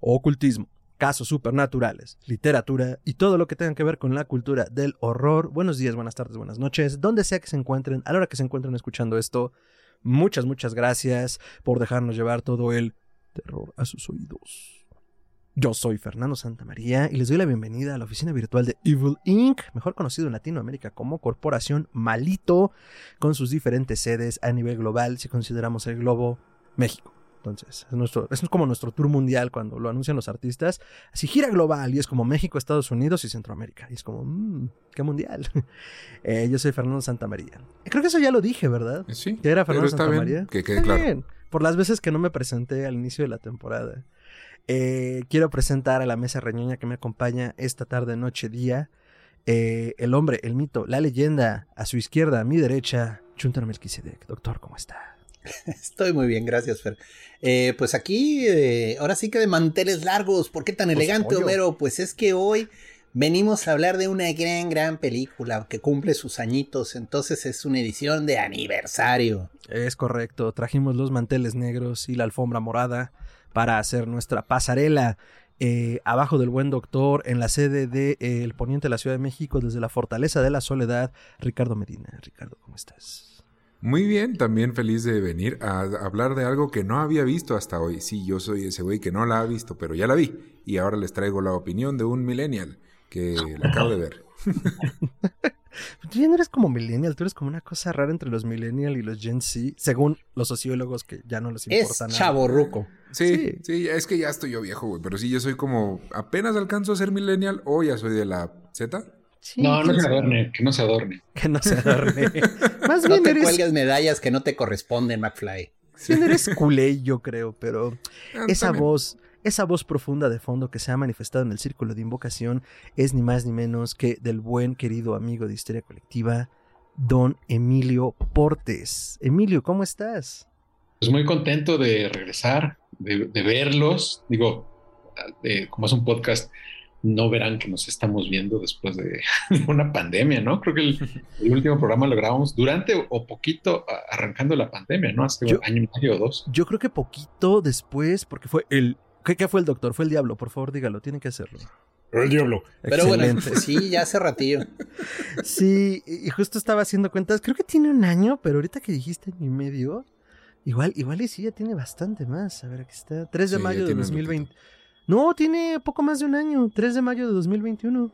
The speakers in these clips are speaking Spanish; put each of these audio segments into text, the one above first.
ocultismo, casos supernaturales, literatura y todo lo que tenga que ver con la cultura del horror. Buenos días, buenas tardes, buenas noches, donde sea que se encuentren, a la hora que se encuentren escuchando esto. Muchas, muchas gracias por dejarnos llevar todo el terror a sus oídos. Yo soy Fernando Santamaría y les doy la bienvenida a la oficina virtual de Evil Inc., mejor conocido en Latinoamérica como Corporación Malito, con sus diferentes sedes a nivel global, si consideramos el globo México. Entonces, es, nuestro, es como nuestro tour mundial cuando lo anuncian los artistas. Así gira global y es como México, Estados Unidos y Centroamérica. Y es como, mmm, qué mundial. Eh, yo soy Fernando Santamaría. Creo que eso ya lo dije, ¿verdad? Sí. Que era Fernando Santamaría. que quede claro. bien, Por las veces que no me presenté al inicio de la temporada. Eh, quiero presentar a la mesa reñoña que me acompaña esta tarde, noche, día. Eh, el hombre, el mito, la leyenda, a su izquierda, a mi derecha, Chuntar Melquisedec. Doctor, ¿cómo está? Estoy muy bien, gracias, Fer. Eh, pues aquí, eh, ahora sí que de manteles largos. ¿Por qué tan Pues, elegante, pollo. Homero? Pues es que hoy venimos a hablar de una gran, gran película que cumple sus añitos. Entonces es una edición de aniversario. Es correcto, trajimos los manteles negros y la alfombra morada para hacer nuestra pasarela. eh, abajo del buen doctor, en la sede del de, el poniente de la Ciudad de México, desde la Fortaleza de la Soledad, Ricardo Medina. Ricardo, ¿cómo estás? Muy bien, también feliz de venir a hablar de algo que no había visto hasta hoy. Sí, yo soy ese güey que no la ha visto, pero ya la vi. Y ahora les traigo la opinión de un millennial que la acabo de ver. Tú ya no eres como millennial, tú eres como una cosa rara entre los millennial y los Gen Z, según los sociólogos que ya no les Es importa nada. chaborruco. Sí, Sí. sí, es que ya estoy yo viejo, güey. Pero sí, yo soy como apenas alcanzo a ser millennial o ya soy de la Z. Sí, No, no se adorne, que no se adorne. Que no se adorne. Más No bien te eres, cuelgues medallas que no te corresponden, McFly. bien eres culé, yo creo, pero Ah, esa también. voz, esa voz profunda de fondo que se ha manifestado en el círculo de invocación es ni más ni menos que del buen querido amigo de Histeria Colectiva, don Emilio Portes. Emilio, ¿cómo estás? Pues muy contento de regresar, de, de verlos. Digo, de- como es un podcast, no verán que nos estamos viendo después de una pandemia, ¿no? Creo que el, el último programa lo grabamos durante o poquito arrancando la pandemia, ¿no? Hace Yo- un año y medio o dos. Yo creo que poquito después, porque fue el... ¿Qué, qué fue el doctor? Fue el diablo, por favor, dígalo, tiene que hacerlo. El diablo. Pero bueno, Excelente. pues sí, ya hace ratillo. Sí, y justo estaba haciendo cuentas. Creo que tiene un año, pero ahorita que dijiste año y medio, igual, igual y sí, ya tiene bastante más. A ver, aquí está. 3 de Sí, mayo de tiene un 2020. No, tiene poco más de un año. 3 de mayo de 2021.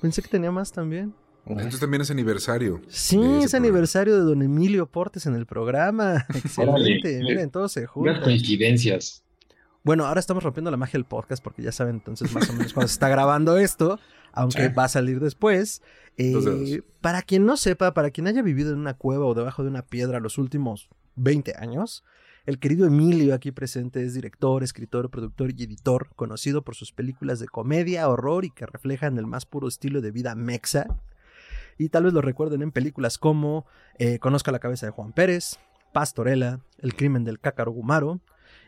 Pensé que tenía más también. Entonces también es aniversario. Sí, es programa. aniversario de don Emilio Portes en el programa. Excelente. Miren, todo se Unas junta. coincidencias. Bueno, ahora estamos rompiendo la magia del podcast porque ya saben entonces más o menos cuando se está grabando esto, aunque Sí. va a salir después. Eh, para quien no sepa, para quien haya vivido en una cueva o debajo de una piedra los últimos 20 años, el querido Emilio aquí presente es director, escritor, productor y editor, conocido por sus películas de comedia, horror y que reflejan el más puro estilo de vida mexa. Y tal vez lo recuerden en películas como eh, Conozca la cabeza de Juan Pérez, Pastorela, El crimen del cácaro Gumaro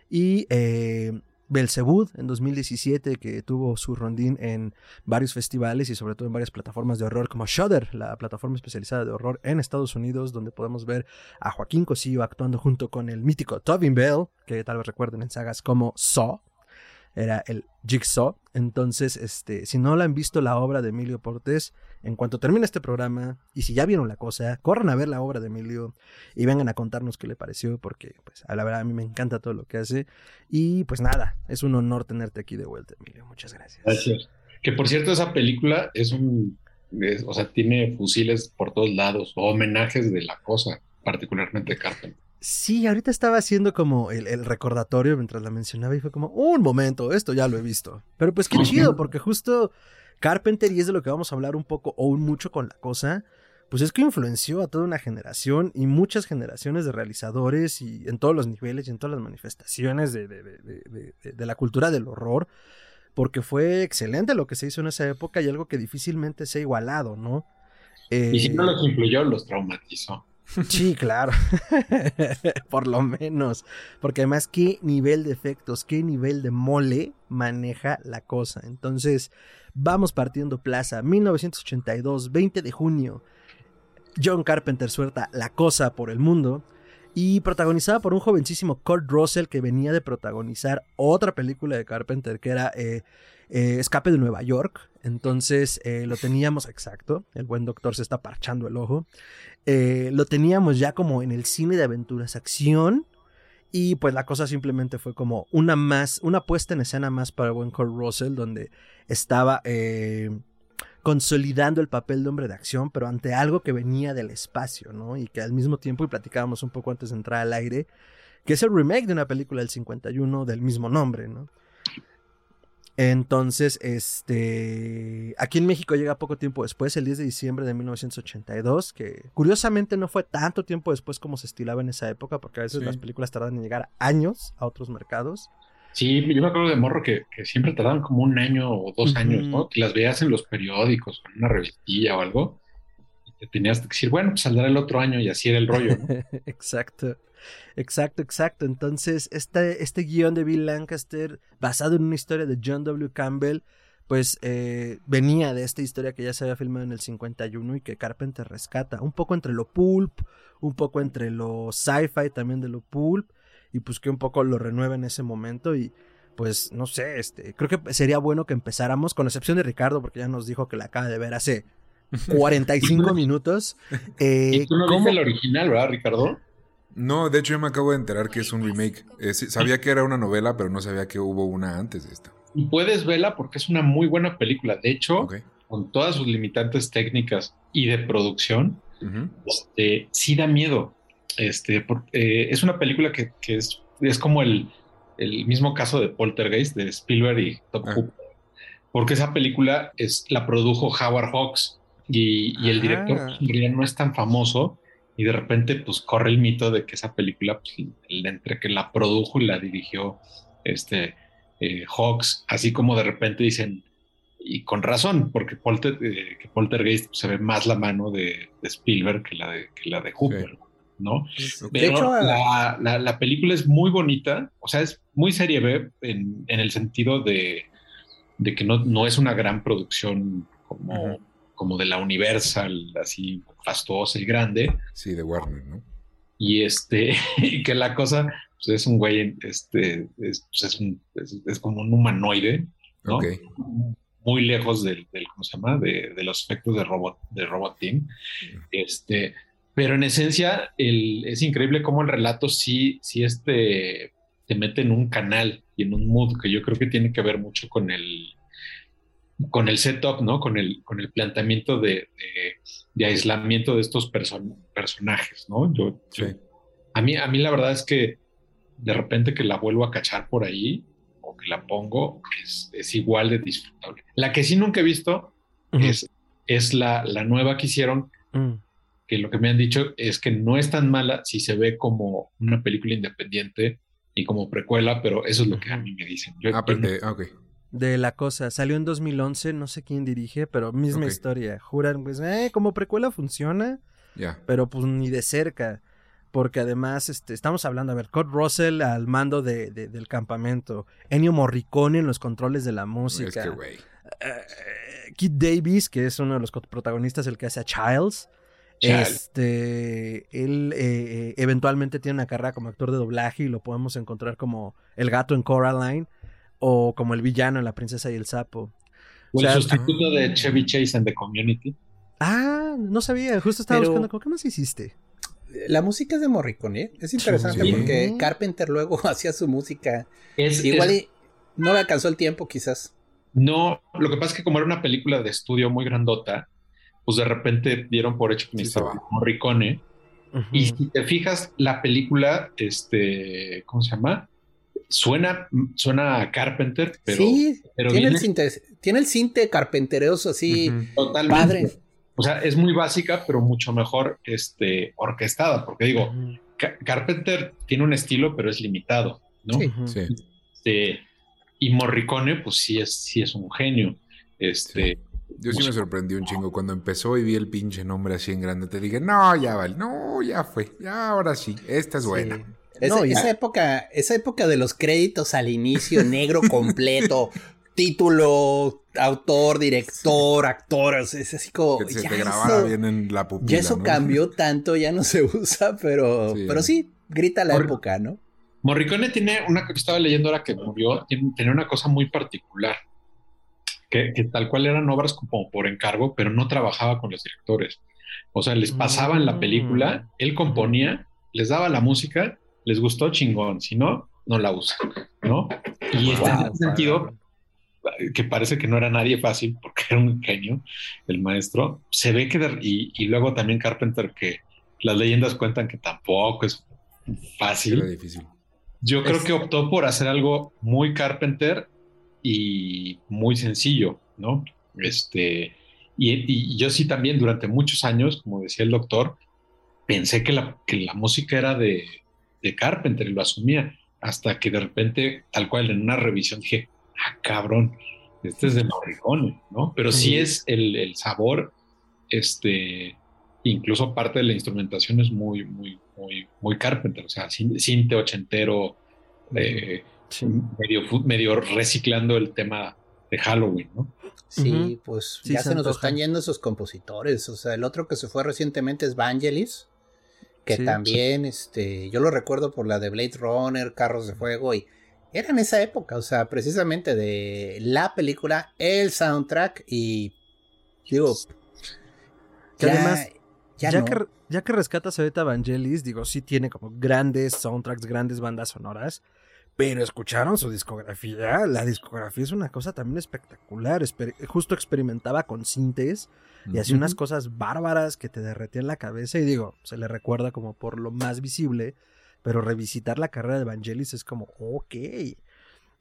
y eh, Belzebud en 2017 que tuvo su rondín en varios festivales y sobre todo en varias plataformas de horror como Shudder, la plataforma especializada de horror en Estados Unidos donde podemos ver a Joaquín Cosío actuando junto con el mítico Tobin Bell que tal vez recuerden en sagas como Saw era el Jigsaw. Entonces, este, si no la han visto la obra de Emilio Portes, en cuanto termine este programa, y si ya vieron la cosa, corran a ver la obra de Emilio y vengan a contarnos qué le pareció, porque, pues, a la verdad, a mí me encanta todo lo que hace. Y, pues, nada, es un honor tenerte aquí de vuelta, Emilio. Muchas gracias. Gracias. Que por cierto, esa película es un. o sea, tiene fusiles por todos lados, o homenajes de la cosa, particularmente Carpenter. Sí, ahorita estaba haciendo como el, el recordatorio mientras la mencionaba y fue como, un momento, esto ya lo he visto. Pero pues qué chido, porque justo Carpenter, y es de lo que vamos a hablar un poco o un mucho con la cosa, pues es que influenció a toda una generación y muchas generaciones de realizadores y en todos los niveles y en todas las manifestaciones de, de- de- de- de- de la cultura del horror. porque fue excelente lo que se hizo en esa época y algo que difícilmente se ha igualado, ¿no? y si no Eh, los influyó, los traumatizó. Sí, claro. Por lo menos. Porque además, qué nivel de efectos, qué nivel de mole maneja la cosa. Entonces, vamos partiendo plaza. 1982, 20 de junio. John Carpenter suelta La Cosa por el mundo. Y protagonizada por un jovencísimo Kurt Russell que venía de protagonizar otra película de Carpenter que era eh, eh, Escape de Nueva York. Entonces eh, lo teníamos exacto. El buen doctor se está parchando el ojo. Lo teníamos ya como en el cine de aventuras acción. Y pues la cosa simplemente fue como una más, una puesta en escena más para el buen Kurt Russell, donde estaba consolidando el papel de hombre de acción, pero ante algo que venía del espacio, ¿no? Y que al mismo tiempo, y platicábamos un poco antes de entrar al aire, que es el remake de una película del 51 del mismo nombre, ¿no? Entonces, este, aquí en México llega poco tiempo después, el 10 de diciembre de 1982, que curiosamente no fue tanto tiempo después como se estilaba en esa época, porque a veces Sí. las películas tardan en llegar años a otros mercados. Sí, yo me acuerdo de morro que, que siempre tardaban como un año o dos años, ¿no? Que las veías en los periódicos, en una revistilla o algo, y te tenías que decir, bueno, pues saldrá el otro año y así era el rollo, ¿no? exacto, exacto, exacto. Entonces, este, este guion de Bill Lancaster, basado en una historia de John W. Campbell, pues eh, venía de esta historia que ya se había filmado en el 51 y que Carpenter rescata, un poco entre lo pulp, un poco entre lo sci-fi también de lo pulp, y pues que un poco lo renueva en ese momento y pues no sé, este, creo que sería bueno que empezáramos, con excepción de Ricardo, porque ya nos dijo que la acaba de ver hace 45 minutos. Eh, Y tú no ¿cómo- viste el original, ¿verdad, Ricardo? No, de hecho yo me acabo de enterar que es un remake. Eh, sí, sabía que era una novela, pero no sabía que hubo una antes de esta. Y puedes verla porque es una muy buena película. De hecho, con todas sus limitantes técnicas y de producción, este, sí da miedo. Este, por- eh, es una película que, que es, es como el, el mismo caso de Poltergeist de Spielberg y Top Ah. Hooper, porque esa película es, la produjo Howard Hawks y, y el Ah. director pues, no es tan famoso y de repente pues corre el mito de que esa película pues, entre que la produjo y la dirigió este eh, Hawks, así como de repente dicen y con razón, porque Polter, eh, que Poltergeist se ve más la mano de, de Spielberg que la de, que la de Hooper, ¿no? Pero hecho, la, la- la película es muy bonita, o sea, es muy serie B en, en el sentido de, de que no, no es una gran producción como, como de la Universal, así fastuosa y grande, Sí, de Warner, ¿no? y este, y que la cosa pues, es un güey, este, es, pues, es un- es- es como un humanoide, ¿no? Muy lejos del, del- ¿cómo se llama? De, de los efectos de robot, de robot team. Este, pero en esencia, el, es increíble cómo el relato sí, sí este, te mete en un canal y en un mood que yo creo que tiene que ver mucho con el, con el setup, ¿no? Con el, con el planteamiento de, de- de aislamiento de estos person- personajes, ¿no? Yo, a mí, a mí la verdad es que de repente que la vuelvo a cachar por ahí o que la pongo es, es igual de disfrutable. La que sí nunca he visto es, es la, la nueva que hicieron, Mm. Que lo que me han dicho es que no es tan mala si se ve como una película independiente y como precuela, pero eso es lo que a mí me dicen. Yo- Ah, yo pero no- de- ah, ok. de la cosa. Salió en 2011, no sé quién dirige, pero misma historia. Juran, pues, eh, como precuela funciona, pero pues ni de cerca. Porque además, este, estamos hablando, a ver, Kurt Russell al mando de, de- del campamento, Ennio Morricone en los controles de la Es música, que, güey. eh, Kit Davis, que es uno de los protagonistas, el que hace a Childs. Chale. Este, él eh, eh, eventualmente tiene una carrera como actor de doblaje y lo podemos encontrar como el gato en Coraline o como el villano en La princesa y el sapo. o el o sea, sustituto de Chevy Chase en The Community. Ah, no sabía, justo estaba Pero- buscando, ¿cómo- ¿qué más hiciste? La música es de Morricone, ¿eh? Es interesante Sí. porque Carpenter luego hacía su música. Es, Igual es- y no le alcanzó el tiempo, quizás. no, lo que pasa es que como era una película de estudio muy grandota, pues de repente dieron por hecho que Sí, necesitaba. Morricone. Ujú. Y si te fijas, la película, este, ¿cómo se llama? Suena, suena a Carpenter, pero, sí, pero tiene, el cinte, tiene el cinte carpenteroso así, Ujú. totalmente. padre. O sea, es muy básica, pero mucho mejor este, orquestada, porque digo, Carpenter tiene un estilo, pero es limitado, ¿no? Sí. Este, y Morricone, pues sí es, sí es un genio. Este, Yo sí me sorprendí un chingo cuando empezó y vi el pinche nombre así en grande. Te dije, no, ya vale, no, ya fue, ya ahora sí, esta es buena. Sí. Esa, No, y- esa época, esa época de los créditos al inicio, negro completo, título, autor, director, actor, o sea, es así como. Que se ya te grabara eso- bien en la pupila. Ya eso ¿no? cambió tanto, ya no se usa, pero Sí. pero sí, grita la época, ¿no? Morricone tiene una que estaba leyendo ahora que murió, tiene- tenía una cosa muy particular, que, que tal cual eran obras como por encargo, pero no trabajaba con los directores. O sea, les pasaba en la película, él componía, les daba la música, les gustó chingón, si no, no la usa, ¿no? Y este, en Wow, ese sentido, que parece que no era nadie fácil, porque era un genio, el maestro, se ve que, de- y, y luego también Carpenter, que las leyendas cuentan que tampoco es fácil. Era difícil. Yo creo Es- que optó por hacer algo muy Carpenter y muy sencillo, ¿no? Este, y, y yo sí también durante muchos años, como decía el doctor, pensé que la, que la música era de, de Carpenter y lo asumía, hasta que de repente, tal cual en una revisión dije, ah, cabrón, este es de Morricone, ¿no? Pero sí Sí. es el, el sabor, este, incluso parte de la instrumentación es muy, muy, muy, muy Carpenter, o sea, cin- cinte ochentero, eh, Sí. medio, reciclando el tema de Halloween, ¿no? Sí, pues Sí, ya se se, nos están yendo esos compositores. O sea, el otro que se fue recientemente es Vangelis, que Sí, también, este, yo lo recuerdo por la de Blade Runner, Carros de Fuego, y era en esa época, o sea, precisamente de la película, el soundtrack, y digo, Que ya, además, ya, ya, no. que, ya que rescatas ahorita Vangelis, digo, sí tiene como grandes soundtracks, grandes bandas sonoras, pero escucharon su discografía. La discografía es una cosa también espectacular. esper- justo experimentaba con sintes y hacía unas cosas bárbaras que te derretían la cabeza. Y digo, se le recuerda como por lo más visible, pero revisitar la carrera de Vangelis es como, ok.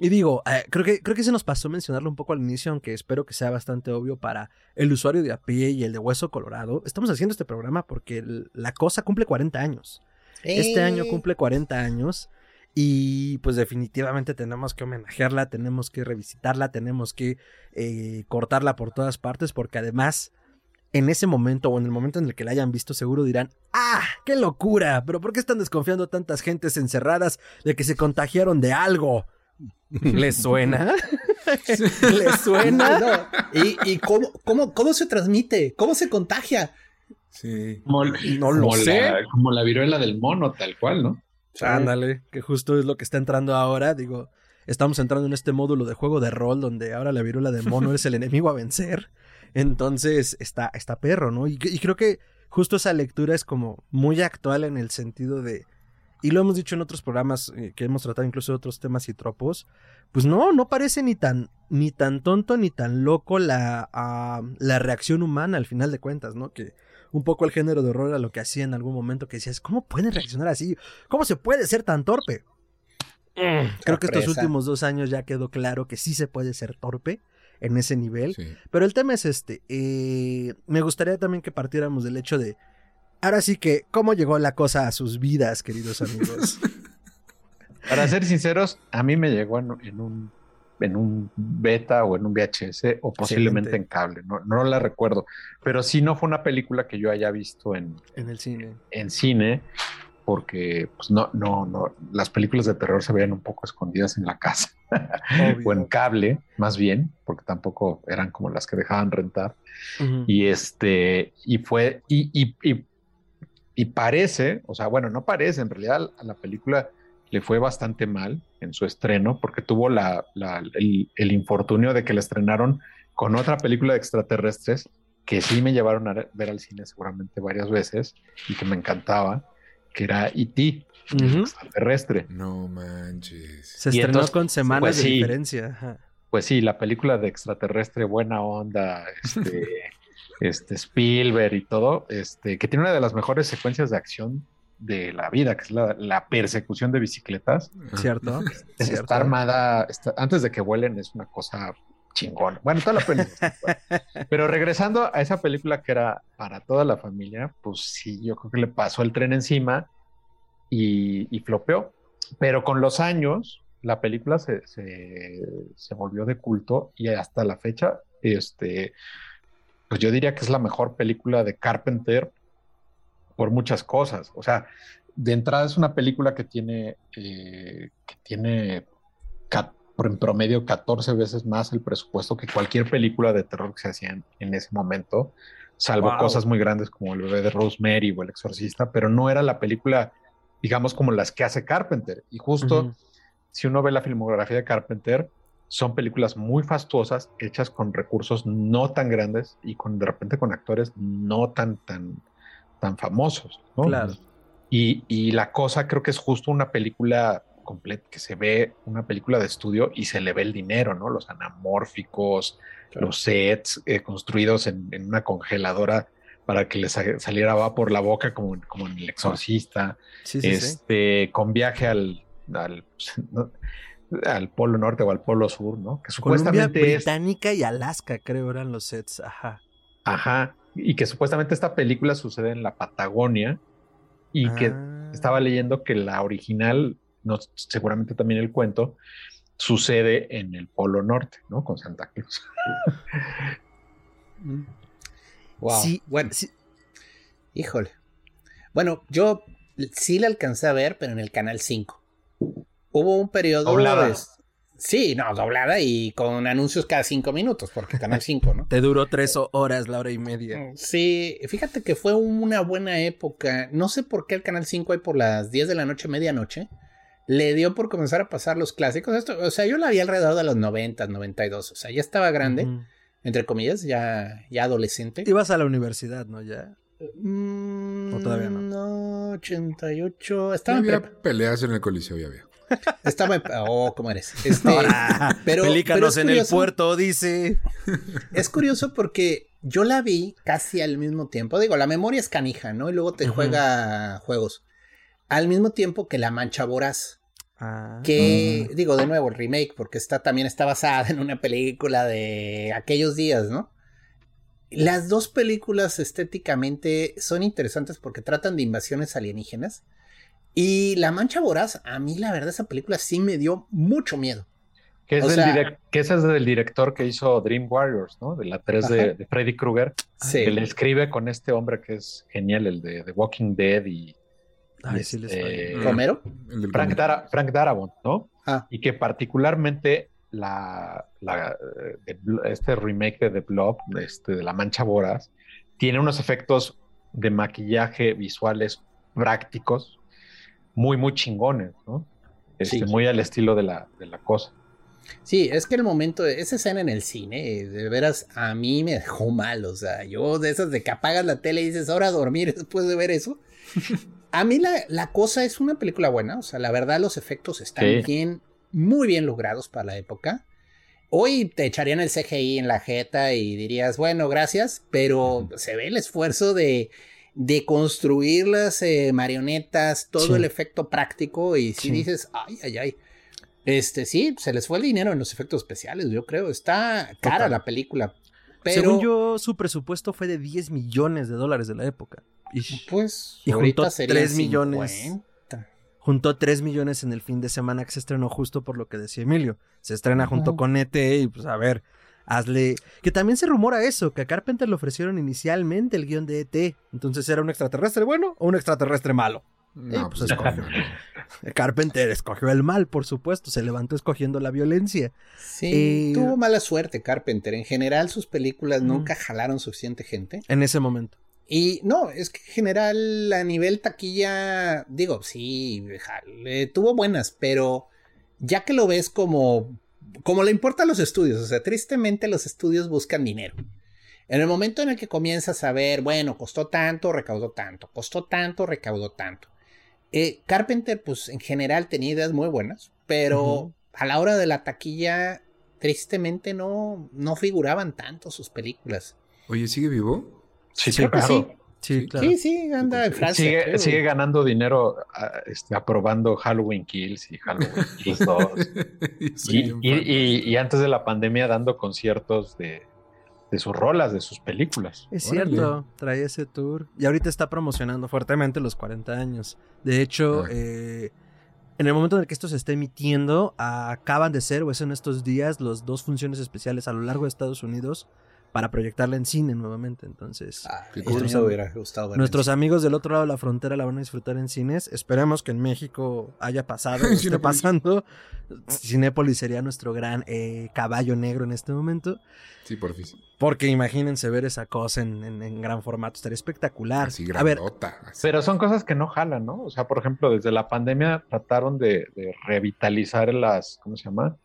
Y digo, eh, creo, que, creo que se nos pasó mencionarlo un poco al inicio, aunque espero que sea bastante obvio para el usuario de a pie y el de Hueso Colorado. Estamos haciendo este programa porque el- la cosa cumple 40 años. Este año cumple 40 años y pues definitivamente tenemos que homenajearla, tenemos que revisitarla, tenemos que eh, cortarla por todas partes porque además en ese momento o en el momento en el que la hayan visto seguro dirán, ¡ah, qué locura! ¿Pero por qué están desconfiando tantas gentes encerradas de que se contagiaron de algo? ¿Les suena? ¿Les suena? No, ¿Y, y cómo, cómo, cómo se transmite? ¿Cómo se contagia? Sí. Como, No lo como sé. La, como la viruela del mono, tal cual, ¿no? Ándale, que justo es lo que está entrando ahora. Digo, estamos entrando en este módulo de juego de rol donde ahora la viruela de mono es el enemigo a vencer. Entonces está, está perro, ¿no? Y, creo que justo esa lectura es como muy actual en el sentido de. Y lo hemos dicho en otros programas eh, que hemos tratado incluso de otros temas y tropos. Pues no, no parece ni tan, ni tan tonto ni tan loco la, ah, la reacción humana al final de cuentas, ¿no? Que un poco el género de horror era lo que hacía en algún momento que decías, ¿cómo pueden reaccionar así? ¿Cómo se puede ser tan torpe? Creo que estos últimos dos años ya quedó claro que sí se puede ser torpe en ese nivel. Sí. Pero el tema es este. eh, me gustaría también que partiéramos del hecho de. Ahora sí que, ¿cómo llegó la cosa a sus vidas, queridos amigos? Para ser sinceros, a mí me llegó en, en un en un beta o en un VHS o posiblemente en cable, no, no la recuerdo, pero sí no fue una película que yo haya visto en, en el cine. en cine, porque pues no, no, no, las películas de terror se veían un poco escondidas en la casa o en cable, más bien, porque tampoco eran como las que dejaban rentar. Y este, y fue, y, y, y, y parece, o sea, bueno, no parece, en realidad a la película le fue bastante mal en su estreno, porque tuvo la, la- el, el infortunio de que la estrenaron con otra película de extraterrestres que sí me llevaron a ver al cine seguramente varias veces y que me encantaba, que era E.T., extraterrestre. No manches. Se y estrenó entonces, con semanas pues de sí. diferencia. ajá. Pues sí, la película de extraterrestre, buena onda, este, este Spielberg y todo, este, que tiene una de las mejores secuencias de acción de la vida, que es la, la persecución de bicicletas. ¿Cierto? Es- ¿Cierto? Está armada, está- antes de que vuelen es una cosa chingona. Bueno, toda la película. Pero regresando a esa película que era para toda la familia, pues sí, yo creo que le pasó el tren encima y, y flopeó. Pero con los años, la película se, se, se volvió de culto y hasta la fecha, este, pues yo diría que es la mejor película de Carpenter por muchas cosas. O sea, de entrada es una película que tiene, eh, que tiene en promedio 14 veces más el presupuesto que cualquier película de terror que se hacía en, ese momento, salvo cosas muy grandes como El bebé de Rosemary o El exorcista, pero no era la película, digamos, como las que hace Carpenter. Y justo si uno ve la filmografía de Carpenter, son películas muy fastuosas, hechas con recursos no tan grandes y con de repente con actores no tan, tan, tan famosos. Claro. Y, y, la cosa creo que es justo una película completa, que se ve una película de estudio y se le ve el dinero, ¿no? Los anamórficos, los sets eh, construidos en, una congeladora para que les saliera va por la boca como, como en El Exorcista. este, Con viaje al, al al Polo Norte o al Polo Sur, ¿no? Que supuestamente Británica y Alaska, creo, eran los sets, ajá. Ajá, y que supuestamente esta película sucede en la Patagonia y que ah. estaba leyendo que la original, no, seguramente también el cuento, sucede en el Polo Norte, ¿no? Con Santa Cruz. wow. Sí, bueno, sí. Híjole. Bueno, yo sí la alcancé a ver, pero en el canal 5 hubo un periodo. Doblada. Sí, no, doblada y con anuncios cada cinco minutos, porque Canal 5, ¿no? Te duró tres horas, la hora y media. Mm, sí, fíjate que fue una buena época. No sé por qué el Canal 5 hay por las 10 de la noche, medianoche. Le dio por comenzar a pasar los clásicos. Esto, o sea, yo la vi alrededor de los 90, 92. O sea, ya estaba grande, entre comillas, ya, ya adolescente. Ibas a la universidad, ¿no? Ya. Mm, ¿O todavía no? No, 88. Estaba había peleas en el coliseo, ya había. Estaba. Oh, ¿cómo eres? Este, pero, Pelícanos en el puerto, dice. Es curioso porque yo la vi casi al mismo tiempo. Digo, la memoria es canija, ¿no? Y luego te juega juegos. Al mismo tiempo que La Mancha Voraz. Ah. que, digo, de nuevo, el remake, porque está, también está basada en una película de aquellos días, ¿no? Las dos películas estéticamente son interesantes porque tratan de invasiones alienígenas y La Mancha Voraz, a mí la verdad esa película sí me dio mucho miedo. Que es, del que ese es del director que hizo Dream Warriors, ¿no? De la 3 de, Freddy Krueger. Sí. Que le escribe con este hombre que es genial, el de The Walking Dead y... Este, ¿Romero? Frank, Darabont, ¿no? Ah. Y que particularmente la, eh, este remake de The Blob, este, de La Mancha Voraz, tiene unos efectos de maquillaje visuales prácticos muy, muy chingones, ¿no? Este, Muy al estilo de la, de la cosa. Sí, es que el momento, de esa escena en el cine, de veras, a mí me dejó mal, o sea, yo de esas de que apagas la tele y dices, ahora a dormir después de ver eso. a mí la, la, cosa es una película buena, o sea, la verdad los efectos están bien, muy bien logrados para la época. Hoy te echarían el CGI en la jeta y dirías, bueno, gracias, pero se ve el esfuerzo de de construir las eh, marionetas, todo el efecto práctico y si dices, ay, ay, ay. Este, sí, se les fue el dinero en los efectos especiales, yo creo. Está cara la película. Pero... Según yo, su presupuesto fue de 10 millones de dólares de la época. Y, pues, y juntó 3 millones. Juntó 3 millones en el fin de semana que se estrenó justo por lo que decía Emilio. Se estrena junto con ET y pues a ver, hazle. Que también se rumora eso, que a Carpenter le ofrecieron inicialmente el guion de ET. Entonces era un extraterrestre bueno o un extraterrestre malo. No, pues, pues escogió. Carpenter escogió el mal, por supuesto. Se levantó escogiendo la violencia. Sí, eh, tuvo mala suerte Carpenter. En general, sus películas nunca jalaron suficiente gente. En ese momento. Y no, es que en general a nivel taquilla, digo, sí, tuvo buenas, pero ya que lo ves como como le importa a los estudios, o sea, tristemente los estudios buscan dinero. En el momento en el que comienzas a ver, bueno, costó tanto, recaudó tanto, costó tanto, recaudó tanto. Eh, Carpenter, pues en general tenía ideas muy buenas, pero a la hora de la taquilla, tristemente no, no figuraban tanto sus películas. Oye, ¿sigue vivo? Sí, sí, claro. Sí, claro. Sí, sí, anda en Francia. Sigue, ganando dinero ah, este, aprobando Halloween Kills y Halloween Kills 2. y, antes de la pandemia dando conciertos de, sus rolas, de sus películas. Es cierto, trae ese tour. Y ahorita está promocionando fuertemente los 40 años. De hecho, ah. eh, En el momento en el que esto se esté emitiendo, acaban de ser, o es en estos días, las dos funciones especiales a lo largo de Estados Unidos para proyectarla en cine nuevamente. Entonces, Ah, Qué ya cool. me hubiera gustado nuestros amigos del otro lado de la frontera la van a disfrutar en cines. Esperemos que en México haya pasado, esté Cinépolis. pasando. Cinépolis sería nuestro gran eh, caballo negro en este momento. Sí, porfis. Porque imagínense ver esa cosa en, en- en gran formato, estaría espectacular. Así a ver, grandota. así. Pero son cosas que no jalan, ¿no? O sea, por ejemplo, desde la pandemia trataron de, de revitalizar las, ¿cómo se llama?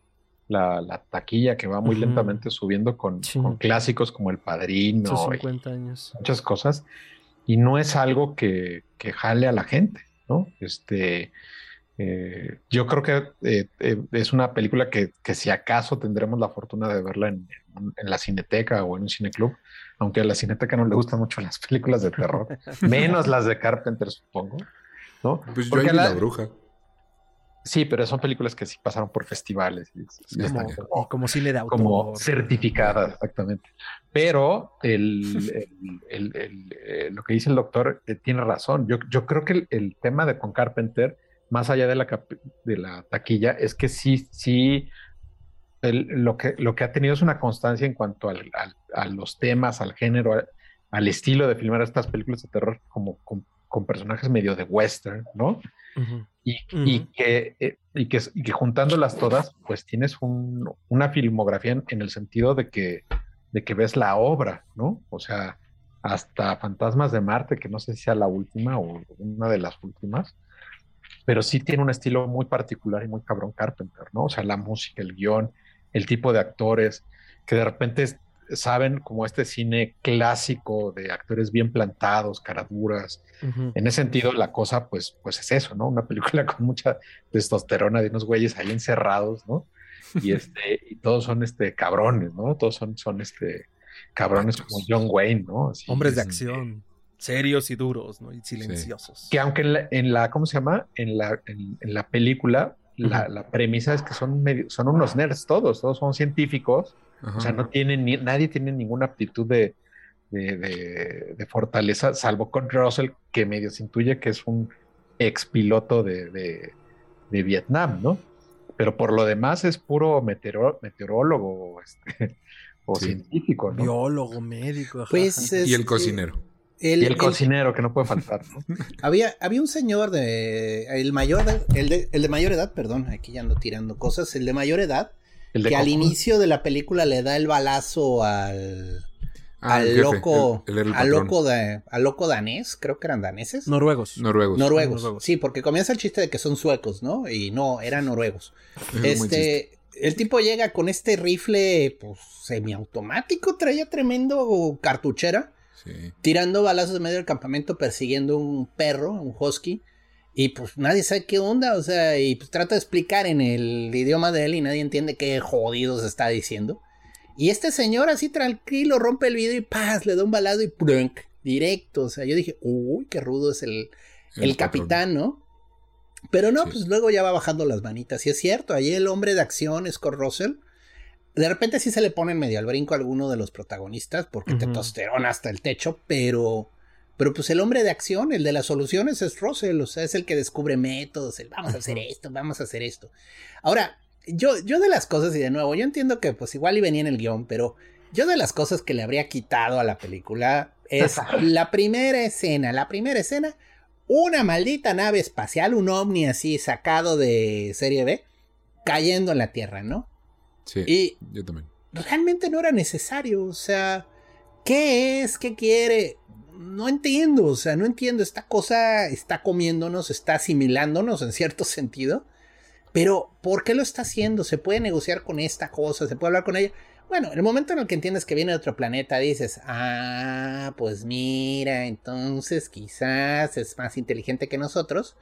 La, la taquilla que va muy lentamente subiendo con, Sí. con clásicos como El Padrino esos y 50 años. muchas cosas. Y no es algo que, que jale a la gente, ¿no? Este, eh, yo creo que eh, eh, es una película que, que si acaso tendremos la fortuna de verla en, en- en la cineteca o en un cineclub, aunque a la cineteca no le gustan mucho las películas de terror, menos las de Carpenter, supongo, ¿no? Pues yo Porque vi la- la bruja. Sí, pero son películas que sí pasaron por festivales están Como, como- como cine de autor. como certificadas, exactamente. Pero el, el- el- el, eh, lo que dice el doctor eh, tiene razón. Yo, yo creo que el, tema de con Carpenter, más allá de la, de la taquilla, es que sí, sí, lo, que, lo que ha tenido es una constancia en cuanto al- al- a los temas, al género, al, al estilo de filmar estas películas de terror como con, con personajes medio de western, ¿no? Ujú. Y, y que, eh, y, que, y que juntándolas todas, pues tienes un- una filmografía en, en el sentido de que, de que ves la obra, ¿no? O sea, hasta Fantasmas de Marte, que no sé si sea la última o una de las últimas, pero sí tiene un estilo muy particular y muy cabrón Carpenter, ¿no? O sea, la música, el guion, el tipo de actores, que de repente es- saben como este cine clásico de actores bien plantados, caraduras, Ujú. en ese sentido, la cosa, pues, pues es eso, ¿no? Una película con mucha testosterona de unos güeyes ahí encerrados, ¿no? Y este, y todos son este cabrones, ¿no? Todos son, son este cabrones Machos. como John Wayne, ¿no? Así, Hombres de acción, serios y duros, ¿no? Y silenciosos. Que aunque en la, en la- ¿cómo se llama? En la, en, en la película, la, la premisa es que son medio, son unos nerds todos, todos son científicos, Ajá. o sea, no tienen ni, nadie tiene ninguna aptitud de, de, de- de fortaleza, salvo Kurt Russell, que medio se intuye que es un ex piloto de, de- de Vietnam, ¿no? Pero por lo demás es puro meteoro- meteorólogo este, o Sí. científico, ¿no? Biólogo, médico. ajá, Pues. Y el este, cocinero. el- y el el- cocinero, que no puede faltar, ¿no? Había, había un señor de el mayor de, el de, el de mayor edad, perdón, aquí ya ando tirando cosas, el de mayor edad, El de que al inicio de la película le da el balazo al, Ah, al jefe, loco, el- el al loco de, al loco danés, creo que eran daneses. Noruegos. Noruegos. noruegos. noruegos. Sí, porque comienza el chiste de que son suecos, ¿no? Y no, eran noruegos. Es. Este, el tipo llega con este rifle, pues, semiautomático, traía tremendo cartuchera, Sí. tirando balazos en medio del campamento, persiguiendo un perro, un husky, y pues nadie sabe qué onda, o sea, y pues trata de explicar en el idioma de él y nadie entiende qué jodido se está diciendo. Y este señor así tranquilo rompe el video y paz, le da un balazo y directo, o sea, yo dije, uy, qué rudo es el, el, capitán, ¿no? Pero no, Sí. pues luego ya va bajando las manitas. Y es cierto, ahí el hombre de acción, Scott Russell, de repente sí se le pone en medio al brinco a alguno de los protagonistas, porque Ujú. testosterona hasta el techo, pero, pero pues el hombre de acción, el de las soluciones es Russell, o sea, es el que descubre métodos, el vamos a hacer esto, vamos a hacer esto. Ahora, yo, yo de las cosas, y de nuevo, yo entiendo que pues igual y venía en el guion, pero yo de las cosas que le habría quitado a la película es la primera escena, la primera escena, una maldita nave espacial, un ovni así sacado de serie B, cayendo en la Tierra, ¿no? Sí, Y yo también. realmente no era necesario, o sea, ¿qué es? ¿Qué quiere? No entiendo, o sea, no entiendo, esta cosa está comiéndonos, está asimilándonos en cierto sentido, pero ¿por qué lo está haciendo? ¿Se puede negociar con esta cosa? ¿Se puede hablar con ella? Bueno, en el momento en el que entiendes que viene de otro planeta, dices, ah, pues mira, entonces quizás es más inteligente que nosotros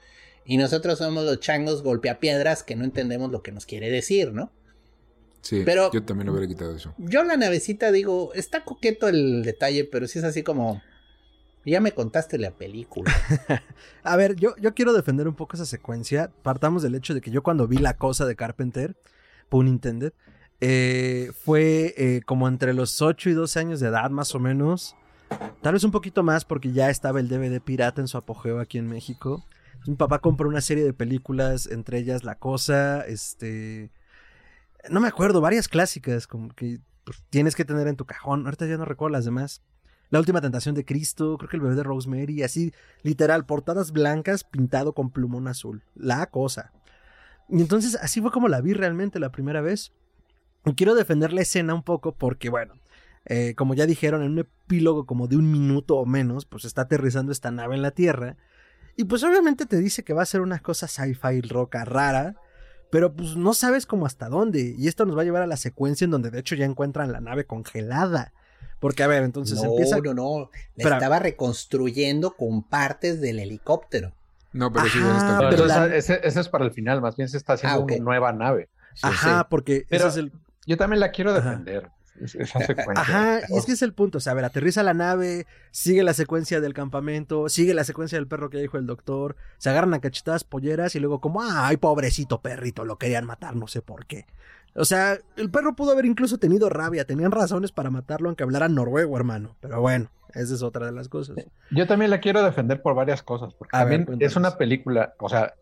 y nosotros somos los changos golpeapiedras que no entendemos lo que nos quiere decir, ¿no? Sí, Pero- yo también lo hubiera quitado eso. Yo la navecita digo, está coqueto el detalle, pero sí es así como, ya me contaste la película. A ver, yo, yo quiero defender un poco esa secuencia. Partamos del hecho de que yo cuando vi la cosa de Carpenter, pun intended, eh, fue eh, como entre los 8 y 12 años de edad más o menos. Tal vez un poquito más porque ya estaba el DVD pirata en su apogeo aquí en México. Mi papá compró una serie de películas, entre ellas La Cosa, este... No me acuerdo, varias clásicas como que pues, tienes que tener en tu cajón. Ahorita ya no recuerdo las demás. La última tentación de Cristo, creo que el bebé de Rosemary, así, literal, portadas blancas pintado con plumón azul. La cosa. Y entonces así fue como la vi realmente la primera vez. Y quiero defender la escena un poco porque, bueno, eh, como ya dijeron, en un epílogo como de un minuto o menos, pues está aterrizando esta nave en la Tierra. Y pues obviamente te dice que va a ser una cosa sci-fi roca rara, pero pues no sabes cómo hasta dónde. Y esto nos va a llevar a la secuencia en donde de hecho ya encuentran la nave congelada. Porque, a ver, entonces no, empieza. No, no, la estaba reconstruyendo con partes del helicóptero. No, pero sí, está... pero ese, es para el final, más bien se está haciendo ah, una nueva nave. Ajá, porque ese es el. Yo también la quiero defender. Ajá, y es que es el punto. O sea, a ver, aterriza la nave, sigue la secuencia del campamento, sigue la secuencia del perro que dijo el doctor, se agarran a cachetadas polleras y luego, como, ay, pobrecito perrito, lo querían matar, no sé por qué. O sea, el perro pudo haber incluso tenido rabia, tenían razones para matarlo aunque hablara noruego, hermano. Pero bueno, esa es otra de las cosas. Yo también la quiero defender por varias cosas, porque también es una película, o sea,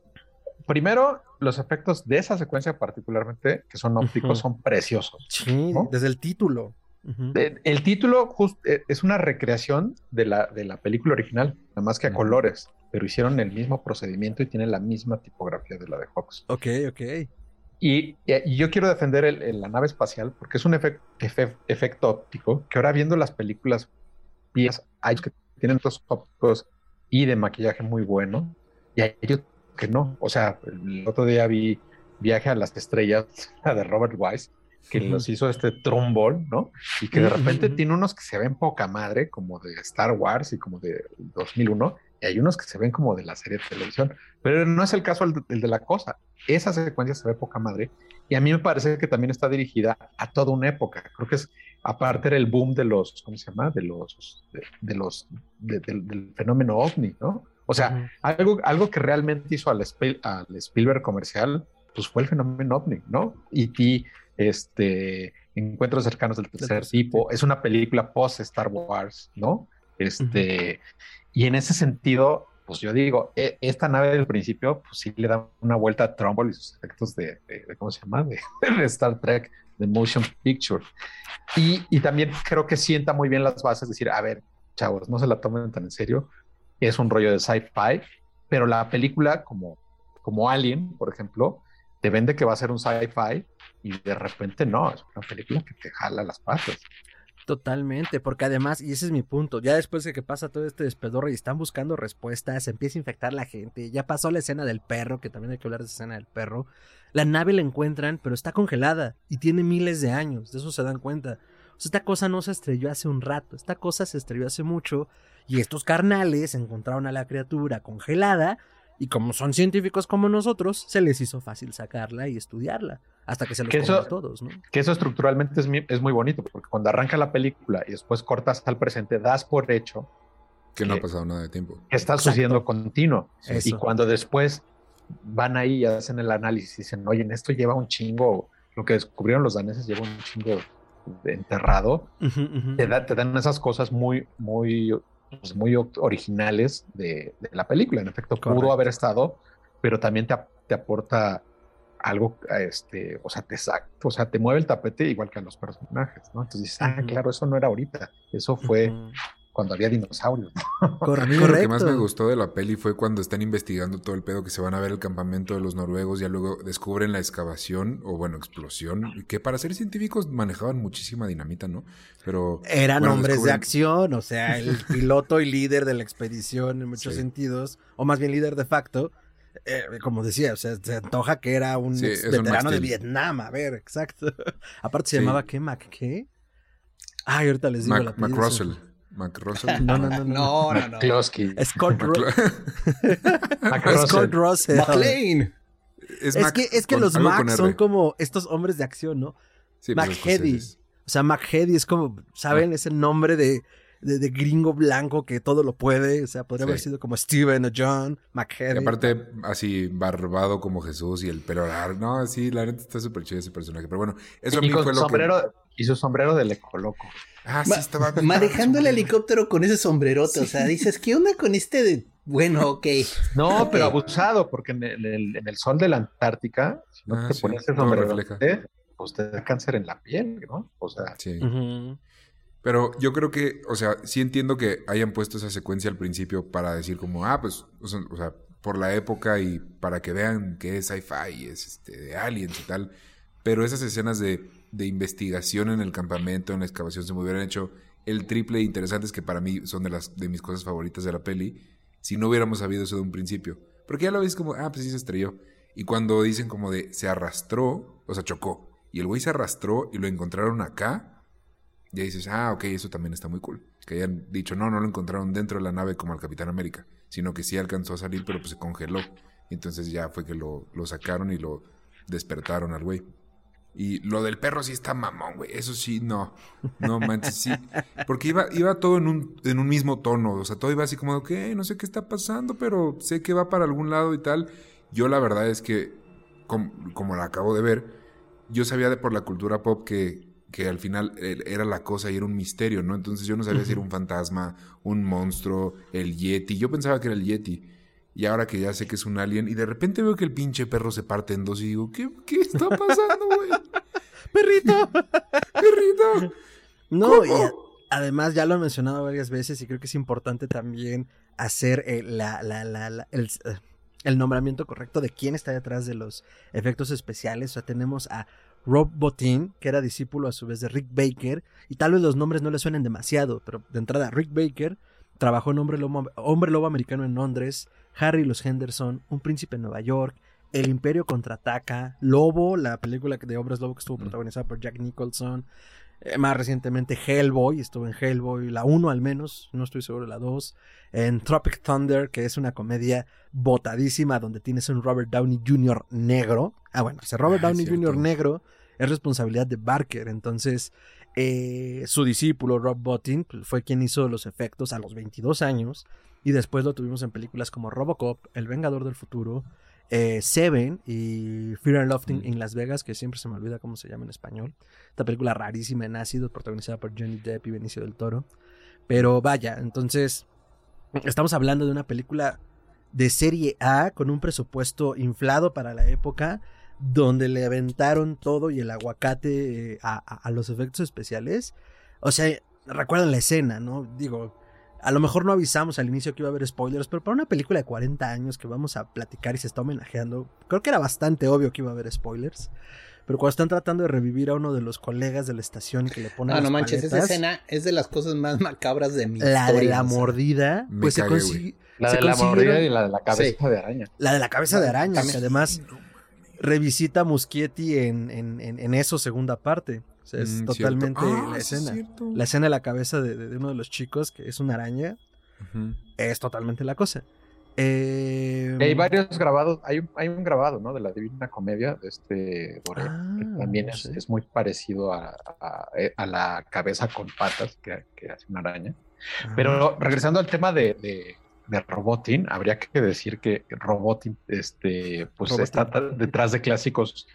primero, los efectos de esa secuencia particularmente, que son ópticos, son preciosos. Sí, desde el título. El título eh, es una recreación de la, de la película original, nada más que a colores, pero hicieron el mismo procedimiento y tiene la misma tipografía de la de Fox. Ok, ok. Y, yo quiero defender la nave espacial porque es un efecto óptico que ahora viendo las películas hay que tienen estos ópticos y de maquillaje muy bueno, y hay ellos que no. O sea, el otro día vi Viaje a las Estrellas, la de Robert Wise, que los hizo este Trombol, ¿no? Y que de repente tiene unos que se ven poca madre, como de Star Wars y como de 2001, y hay unos que se ven como de la serie de televisión, pero no es el caso el de, la cosa. Esa secuencia se ve poca madre y a mí me parece que también está dirigida a toda una época. Creo que es, aparte era el boom de los, ¿cómo se llama? De los, de, los, del fenómeno ovni, ¿no? O sea, algo, algo que realmente hizo al, Spielberg comercial, pues fue el fenómeno ovni, ¿no? Y ti, este, Encuentros cercanos del tercer tipo, es una película post Star Wars, ¿no? Este, y en ese sentido, pues yo digo, e, esta nave del principio, pues sí le da una vuelta a Trumbull y sus efectos de, ¿cómo se llama? De, Star Trek, de Motion Picture. Y, y, también creo que sienta muy bien las bases, decir, a ver, chavos, no se la tomen tan en serio, es un rollo de sci-fi, pero la película, como, como Alien, por ejemplo, te vende que va a ser un sci-fi y de repente no, es una película que te jala las patas. Totalmente, porque además, y ese es mi punto, ya después de que pasa todo este despedorro y están buscando respuestas, empieza a infectar la gente, ya pasó la escena del perro, que también hay que hablar de escena del perro, la nave la encuentran, pero está congelada y tiene miles de años, de eso se dan cuenta. Esta cosa no se estrelló hace un rato, esta cosa se estrelló hace mucho y estos carnales encontraron a la criatura congelada y como son científicos como nosotros, se les hizo fácil sacarla y estudiarla hasta que se los a todos, ¿no? Que eso estructuralmente es, es, muy bonito, porque cuando arranca la película y después cortas al presente, das por hecho que, no ha pasado nada de tiempo. Que está sucediendo continuo. Y cuando después van ahí y hacen el análisis y dicen, oye, en esto lleva un chingo, lo que descubrieron los daneses lleva un chingo enterrado, Te, te, dan esas cosas muy, muy pues, muy originales de, la película. En efecto, pudo haber estado, pero también te, te, aporta algo, este, o sea, te o sea, te mueve el tapete igual que a los personajes, ¿no? Entonces dices, ah, claro, eso no era ahorita, eso fue cuando había dinosaurios. Correcto. Lo que más me gustó de la peli fue cuando están investigando todo el pedo que se van a ver el campamento de los noruegos, ya luego descubren la excavación o bueno, explosión, que para ser científicos manejaban muchísima dinamita, ¿no? Pero eran hombres de acción, o sea, el piloto y líder de la expedición en muchos sentidos, o más bien líder de facto. Eh, como decía, o sea, se antoja que era un veterano de Vietnam, a ver, exacto. Aparte se llamaba ¿qué? ¿Mac qué? Ay, ahorita les digo la Mac Russell. Mac No, no, no. No, no, no. Scott, Scott Russell. McLean. Es, que, es que los Mac son como estos hombres de acción, ¿no? Sí, Mac Heady. O sea, Mac Heady es como, ¿saben? Ah. Ese nombre de, de, gringo blanco que todo lo puede. O sea, podría haber sido como Steven o John, Mac Heady. Y aparte, así barbado como Jesús y el pelo largo. No, sí, la neta está súper chido ese personaje. Pero bueno, eso a mí fue lo que... Y su sombrero de ecoloco. Ah, sí, estaba Manejando el helicóptero con ese sombrerote. O sea, dices, ¿qué onda con este Bueno, ok. No, pero abusado, porque en el, sol de la Antártica, si no ah, te pones el nombre, pues te da cáncer en la piel, ¿no? O sea. Sí. Pero yo creo que, o sea, sí entiendo que hayan puesto esa secuencia al principio para decir como, ah, pues, o sea, por la época y para que vean que es sci-fi, es este, de aliens y tal. Pero esas escenas de, de investigación en el campamento, en la excavación, se me hubieran hecho el triple de interesantes que para mí son de las de mis cosas favoritas de la peli, si no hubiéramos sabido eso de un principio. Porque ya lo ves como, ah, pues sí se estrelló. Y cuando dicen como de se arrastró, o sea, chocó, y el güey se arrastró y lo encontraron acá, ya dices, ah, ok, eso también está muy cool. Que hayan dicho, no, no lo encontraron dentro de la nave como al Capitán América, sino que sí alcanzó a salir, pero pues se congeló. Entonces ya fue que lo, lo sacaron y lo despertaron al güey. Y lo del perro sí está mamón, güey. Eso sí, no. No manches, sí. Porque iba, iba todo en un, en un mismo tono. O sea, todo iba así como, ok, no sé qué está pasando, pero sé que va para algún lado y tal. Yo la verdad es que, como, como la acabo de ver, yo sabía de por la cultura pop que que al final era la cosa y era un misterio, ¿no? Entonces yo no sabía si era un fantasma, un monstruo, el Yeti. Yo pensaba que era el Yeti. Y ahora que ya sé que es un alien, y de repente veo que el pinche perro se parte en dos y digo, ¿qué, qué está pasando, güey? ¡Perrito! ¡Perrito! No, y además ya lo he mencionado varias veces y creo que es importante también hacer eh, la, la, la, el, el nombramiento correcto de quién está detrás de los efectos especiales. O sea, tenemos a Rob Bottin, que era discípulo a su vez de Rick Baker, y tal vez los nombres no le suenen demasiado, pero de entrada Rick Baker trabajó en Hombre Lobo, Hombre Lobo Americano en Londres, Harry y los Henderson, Un Príncipe en Nueva York, El Imperio Contraataca, Lobo, la película de Hombres Lobo que estuvo protagonizada por Jack Nicholson, eh, más recientemente Hellboy, estuvo en Hellboy, la 1 al menos, no estoy seguro de la 2, en Tropic Thunder, que es una comedia botadísima donde tienes un Robert Downey Jr. negro. Ah, bueno, ese Robert ah, Downey Jr. negro es responsabilidad de Barker, entonces eh, su discípulo Rob Bottin pues, fue quien hizo los efectos a los 22 años y después lo tuvimos en películas como Robocop, El Vengador del Futuro, eh, Seven y Fear and Loathing en Las Vegas, que siempre se me olvida cómo se llama en español. Esta película rarísima en ácido, protagonizada por Johnny Depp y Benicio del Toro. Pero vaya, entonces estamos hablando de una película de serie A con un presupuesto inflado para la época, donde le aventaron todo y el aguacate eh, a, a los efectos especiales. O sea, recuerdan la escena, ¿no? Digo, a lo mejor no avisamos al inicio que iba a haber spoilers, pero para una película de 40 años que vamos a platicar y se está homenajeando, creo que era bastante obvio que iba a haber spoilers. Pero cuando están tratando de revivir a uno de los colegas de la estación que le ponen. Ah, no manches, esa escena es de las cosas más macabras de mi La de la mordida, pues se consigue. La de la mordida y la de la cabeza de araña. La de la cabeza de araña, que además revisita Muschietti en, en, en, en eso, segunda parte es mm, totalmente ah, la escena. la escena de la cabeza de, uno de los chicos, que es una araña, es totalmente la cosa. hay em, varios grabados, hay un, hay un grabado, ¿no? De la Divina Comedia de este Boré, que ah, también es, muy parecido a, eh, a, la cabeza con patas que, que hace una araña. Ah. Pero regresando al tema de, de, de, Robotin, habría que decir que Robotin, este, pues está detrás de clásicos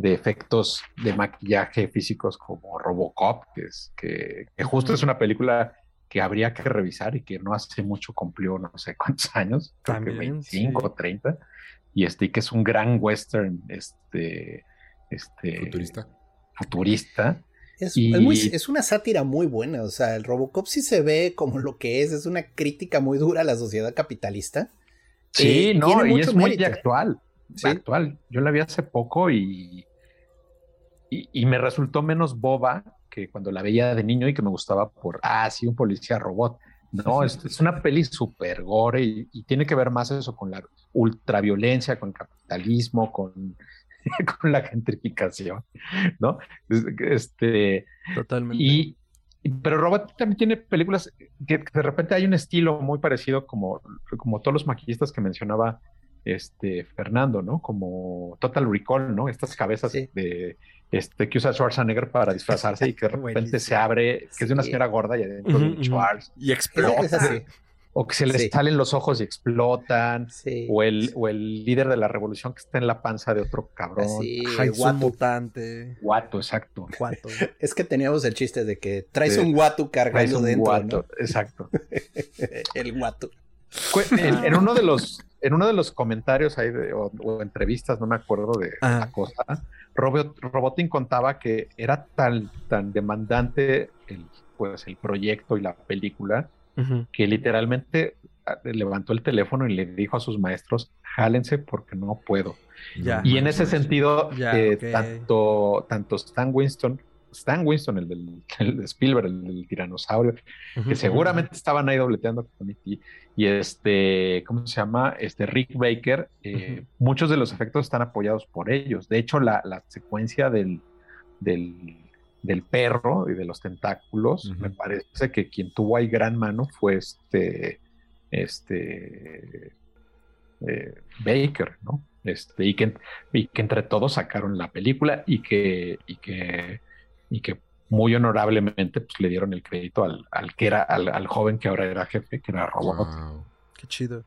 de efectos de maquillaje físicos como Robocop, que, es, que, justo es una película que habría que revisar y que no hace mucho cumplió no sé cuántos años, creo que 25 o 30, y este que es un gran western este, este futurista. futurista. Es, es, una sátira muy buena, o sea, el Robocop sí se ve como lo que es, es una crítica muy dura a la sociedad capitalista. Sí, eh, no, y es muy actual, actual. Yo la vi hace poco y y, me resultó menos boba que cuando la veía de niño y que me gustaba por, ah, sí, un policía robot. No, es, es una peli súper gore y, tiene que ver más eso con la ultraviolencia, con el capitalismo, con, con la gentrificación, ¿no? Este, Totalmente. Y, pero Robot también tiene películas que, de repente hay un estilo muy parecido como, como todos los maquillistas que mencionaba este Fernando, ¿no? Como Total Recall, ¿no? Estas cabezas de este, que usa Schwarzenegger para disfrazarse y que de repente se abre, que es de una señora gorda y adentro de un Schwarz. Y explota. O que se le salen los ojos y explotan. O, el, o el líder de la revolución que está en la panza de otro cabrón. Sí, guato. mutante. Guato, exacto. Guato. es que teníamos el chiste de que traes un guato cargando un dentro. Guato, exacto. el guato. En, uno de los en uno de los comentarios ahí o, entrevistas, no me acuerdo de la cosa, Robot, Robotin contaba que era tan, tan demandante el, pues, el proyecto y la película que literalmente ah, levantó el teléfono y le dijo a sus maestros, jálense porque no puedo. y en ese sentido, eh, tanto, tanto Stan Winston Stan Winston, el del de Spielberg, el del tiranosaurio, que seguramente estaban ahí dobleteando con E.T. Y este, ¿cómo se llama? Este Rick Baker, eh, muchos de los efectos están apoyados por ellos. De hecho, la, secuencia del, del, perro y de los tentáculos, me parece que quien tuvo ahí gran mano fue este, este eh, Baker, ¿no? Este, y, que, y que entre todos sacaron la película y que, y que y que muy honorablemente pues, le dieron el crédito al, al que era, al, joven que ahora era jefe, que era Robot. Qué chido.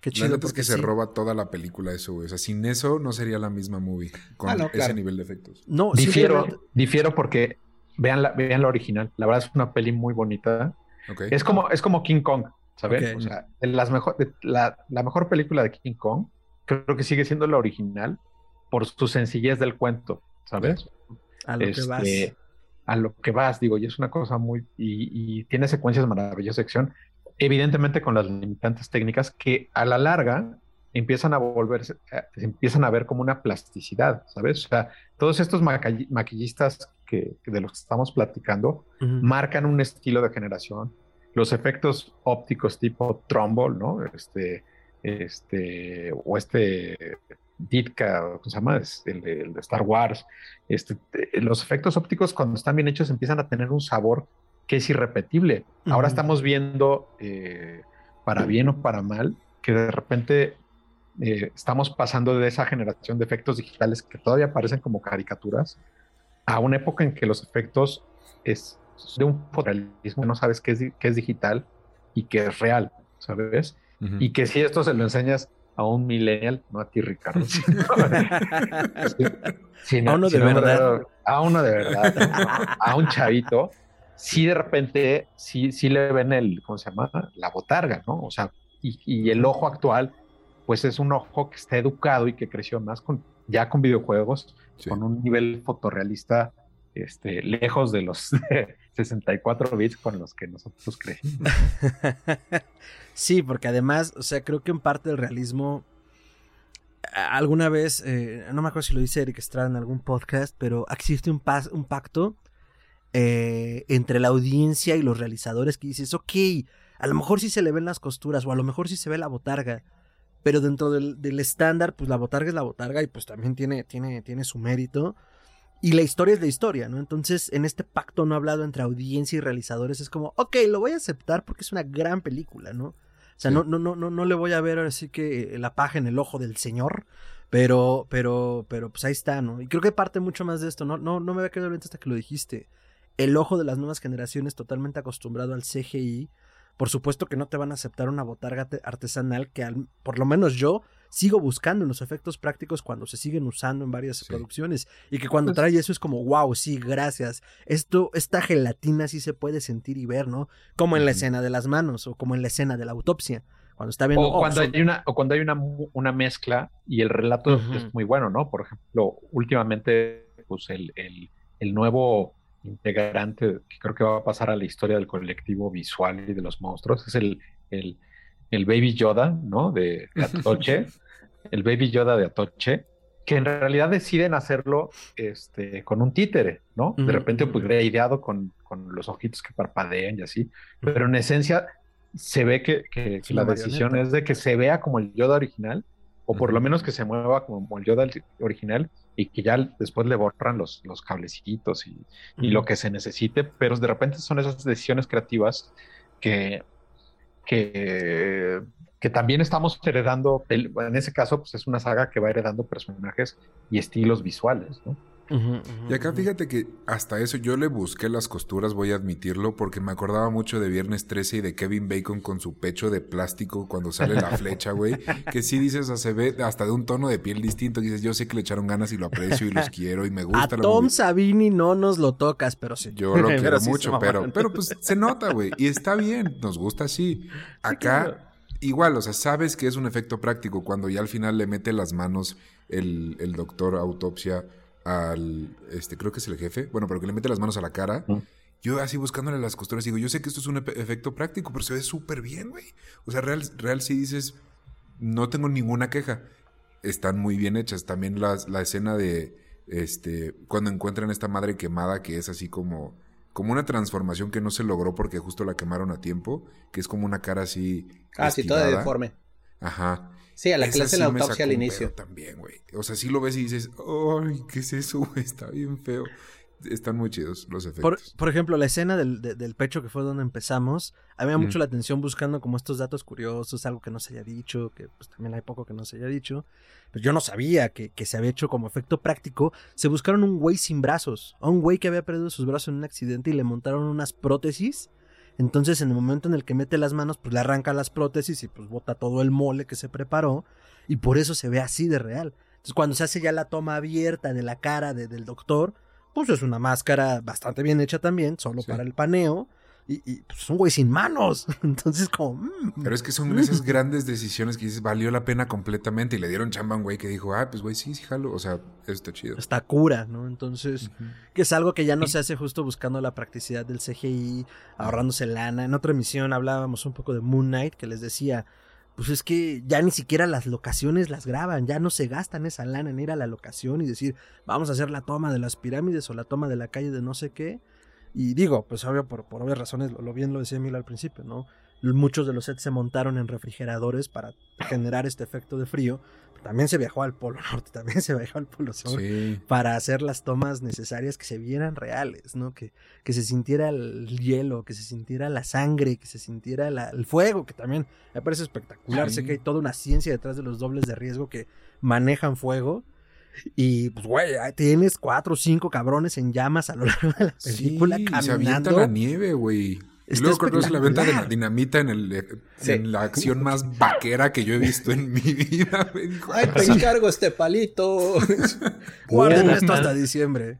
Qué chido. porque es que se roba toda la película eso, güey. O sea, sin eso no sería la misma movie con ah, ese nivel de efectos. No, difiero, difiero porque vean la, vean la original. La verdad es una peli muy bonita. Es como, es como King Kong, ¿sabes? O sea, las mejor, la, la, mejor película de King Kong creo que sigue siendo la original por su sencillez del cuento, ¿sabes? A lo que vas. Este, a lo que vas, digo, y es una cosa muy. Y, tiene secuencias maravillosas de acción, evidentemente con las limitantes técnicas que a la larga empiezan a volverse, eh, empiezan a ver como una plasticidad, ¿sabes? O sea, todos estos maquillistas que, de los que estamos platicando marcan un estilo de generación. Los efectos ópticos tipo trombo, ¿no? Este, este, o este Ditka, ¿cómo se llama? el, de Star Wars. Este, los efectos ópticos cuando están bien hechos empiezan a tener un sabor que es irrepetible. Ahora estamos viendo, eh, para bien o para mal, que de repente eh, estamos pasando de esa generación de efectos digitales que todavía parecen como caricaturas a una época en que los efectos es de un fotorrealismo, no sabes qué es, qué es digital y qué es real, ¿sabes? Y que si esto se lo enseñas a un millennial, no a ti, Ricardo. a uno de verdad. A uno de verdad. a un chavito. Sí, de repente, sí, sí le ven el, ¿cómo se llama? La botarga, ¿no? O sea, y, el ojo actual, pues es un ojo que está educado y que creció más con, ya con videojuegos, con un nivel fotorrealista este, lejos de los 64 bits con los que nosotros crecimos. sí, porque además, o sea, creo que en parte el realismo, alguna vez, eh, no me acuerdo si lo dice Eric Estrada en algún podcast, pero existe un, un pacto eh, entre la audiencia y los realizadores que dices, ok, a lo mejor sí se le ven las costuras o a lo mejor sí se ve la botarga. Pero dentro del, estándar, pues la botarga es la botarga y pues también tiene, tiene, tiene su mérito. Y la historia es la historia, ¿no? Entonces, en este pacto no hablado entre audiencia y realizadores, es como, ok, lo voy a aceptar porque es una gran película, ¿no? O sea, no, no, no, no, no le voy a ver así que la paja en el ojo del señor, pero, pero, pero, pues ahí está, ¿no? Y creo que parte mucho más de esto, ¿no? No, no me había quedado bien hasta que lo dijiste. El ojo de las nuevas generaciones totalmente acostumbrado al CGI. Por supuesto que no te van a aceptar una botarga artesanal que por lo menos yo sigo buscando en los efectos prácticos cuando se siguen usando en varias producciones y que cuando pues trae eso es como, wow, sí, gracias. Esto, esta gelatina sí se puede sentir y ver, ¿no? Como en la escena de las manos o como en la escena de la autopsia. Cuando está viendo... O cuando, hay, una, o cuando hay una, una mezcla y el relato es muy bueno, ¿no? Por ejemplo, últimamente, pues el, el, el nuevo integrante que creo que va a pasar a la historia del colectivo visual y de los monstruos es el, el, el Baby Yoda, ¿no? De Atoche, el Baby Yoda de Atoche, que en realidad deciden hacerlo este, con un títere, ¿no? De repente, pues, ideado con, con, los ojitos que parpadean y así, pero en esencia se ve que, que, la decisión es de que se vea como el Yoda original, o por lo menos que se mueva como el Yoda original, y que ya después le borran los, los cablecitos y, y lo que se necesite, pero de repente son esas decisiones creativas que, que, que también estamos heredando, en ese caso, pues es una saga que va heredando personajes y estilos visuales, ¿no? y acá fíjate que hasta eso yo le busqué las costuras, voy a admitirlo, porque me acordaba mucho de Viernes 13 y de Kevin Bacon con su pecho de plástico cuando sale la flecha, güey. Que sí dices, se ve hasta de un tono de piel distinto. Dices, yo sé que le echaron ganas y lo aprecio y los quiero y me gusta. A Tom Sabini no nos lo tocas, pero sí. Yo lo quiero mucho, pero, pero pues se nota, güey. Y está bien, nos gusta así. Acá igual, o sea, sabes que es un efecto práctico cuando ya al final le mete las manos el, el doctor autopsia al, este, creo que es el jefe, bueno, pero que le mete las manos a la cara. Yo así buscándole las costuras digo, yo sé que esto es un efecto práctico, pero se ve súper bien, güey. O sea, real, real sí dices, no tengo ninguna queja. Están muy bien hechas. También las, la escena de, este, cuando encuentran esta madre quemada que es así como, como una transformación que no se logró porque justo la quemaron a tiempo, que es como una cara así. Ah, sí, toda deforme. Ajá. Sí, a la que le hacen la autopsia al inicio. También, güey. O sea, sí lo ves y dices, ¡ay, qué es eso, güey! Está bien feo están muy chidos los efectos. Por, ejemplo, la escena del, pecho que fue donde empezamos, a mí me mucho la atención buscando como estos datos curiosos, algo que no se haya dicho, que pues también hay poco que no se haya dicho. Pero yo no sabía que, se había hecho como efecto práctico. Se buscaron un güey sin brazos, a un güey que había perdido sus brazos en un accidente y le montaron unas prótesis. Entonces, en el momento en el que mete las manos, pues le arranca las prótesis y pues bota todo el mole que se preparó. Y por eso se ve así de real. Entonces, cuando se hace ya la toma abierta de la cara del doctor, pues es una máscara bastante bien hecha también, solo para el paneo. Y, y pues es un güey sin manos. Entonces, como. Mm, Pero es que son esas grandes decisiones que dices, valió la pena completamente. Y le dieron chamba a un güey que dijo, ah, pues güey, sí, sí, jalo. O sea, está chido. Está cura, ¿no? Entonces, que es algo que ya no se hace justo buscando la practicidad del CGI, ahorrándose lana. En otra emisión hablábamos un poco de Moon Knight, que les decía, pues es que ya ni siquiera las locaciones las graban, ya no se gastan esa lana en ir a la locación y decir, vamos a hacer la toma de las pirámides o la toma de la calle de no sé qué. Y digo, pues obvio, por, por obvias razones, lo, bien lo decía Emilio al principio, ¿no? Muchos de los sets se montaron en refrigeradores para generar este efecto de frío, también se viajó al Polo Norte, también se viajó al Polo Sur para hacer las tomas necesarias que se vieran reales, ¿no? Que, que se sintiera el hielo, que se sintiera la sangre, que se sintiera el fuego, que también me parece espectacular. Sé que hay toda una ciencia detrás de los dobles de riesgo que manejan fuego. Y pues, güey, tienes cuatro o cinco cabrones en llamas a lo largo de la película caminando. Se avienta la nieve, güey. Y luego conoce la venta de la dinamita en, el, eh, en la acción más vaquera que yo he visto en mi vida. Ay, te encargo este palito. Guarden esto hasta diciembre.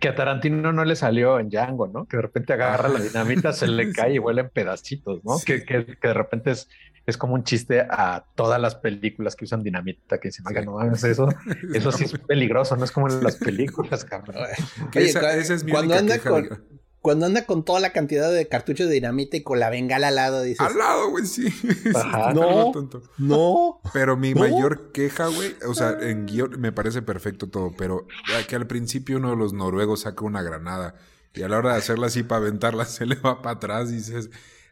Que a Tarantino no le salió en Django, ¿no? Que de repente agarra la dinamita, se le cae y vuela en pedacitos, ¿no? Que, que, de repente es, es como un chiste a todas las películas que usan dinamita, que dicen, oiga, no hagas eso. Eso sí es peligroso, no es como en las películas, cabrón. esa, es mi cuando anda con cuando anda con toda la cantidad de cartuchos de dinamita y con la bengala al lado, dices. Al lado, güey, sí. no, no. Pero mi mayor queja, güey, o sea, en guion me parece perfecto todo, pero que al principio uno de los noruegos saca una granada y a la hora de hacerla así para aventarla se le va para atrás y dices.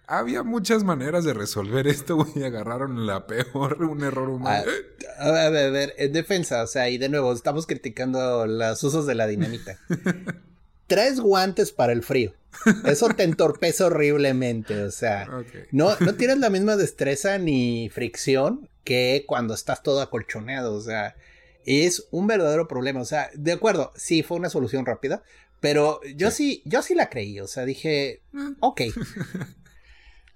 Había muchas maneras de resolver esto, güey. Agarraron la peor, un error humano. A, ver, a ver, en defensa, o sea, y de nuevo, estamos criticando los usos de la dinamita. Tres guantes para el frío. Eso te entorpece horriblemente. O sea, no, no tienes la misma destreza ni fricción que cuando estás todo acolchoneado. O sea, es un verdadero problema. O sea, de acuerdo, sí fue una solución rápida, pero yo sí, yo sí la creí. O sea, dije, mm. ok.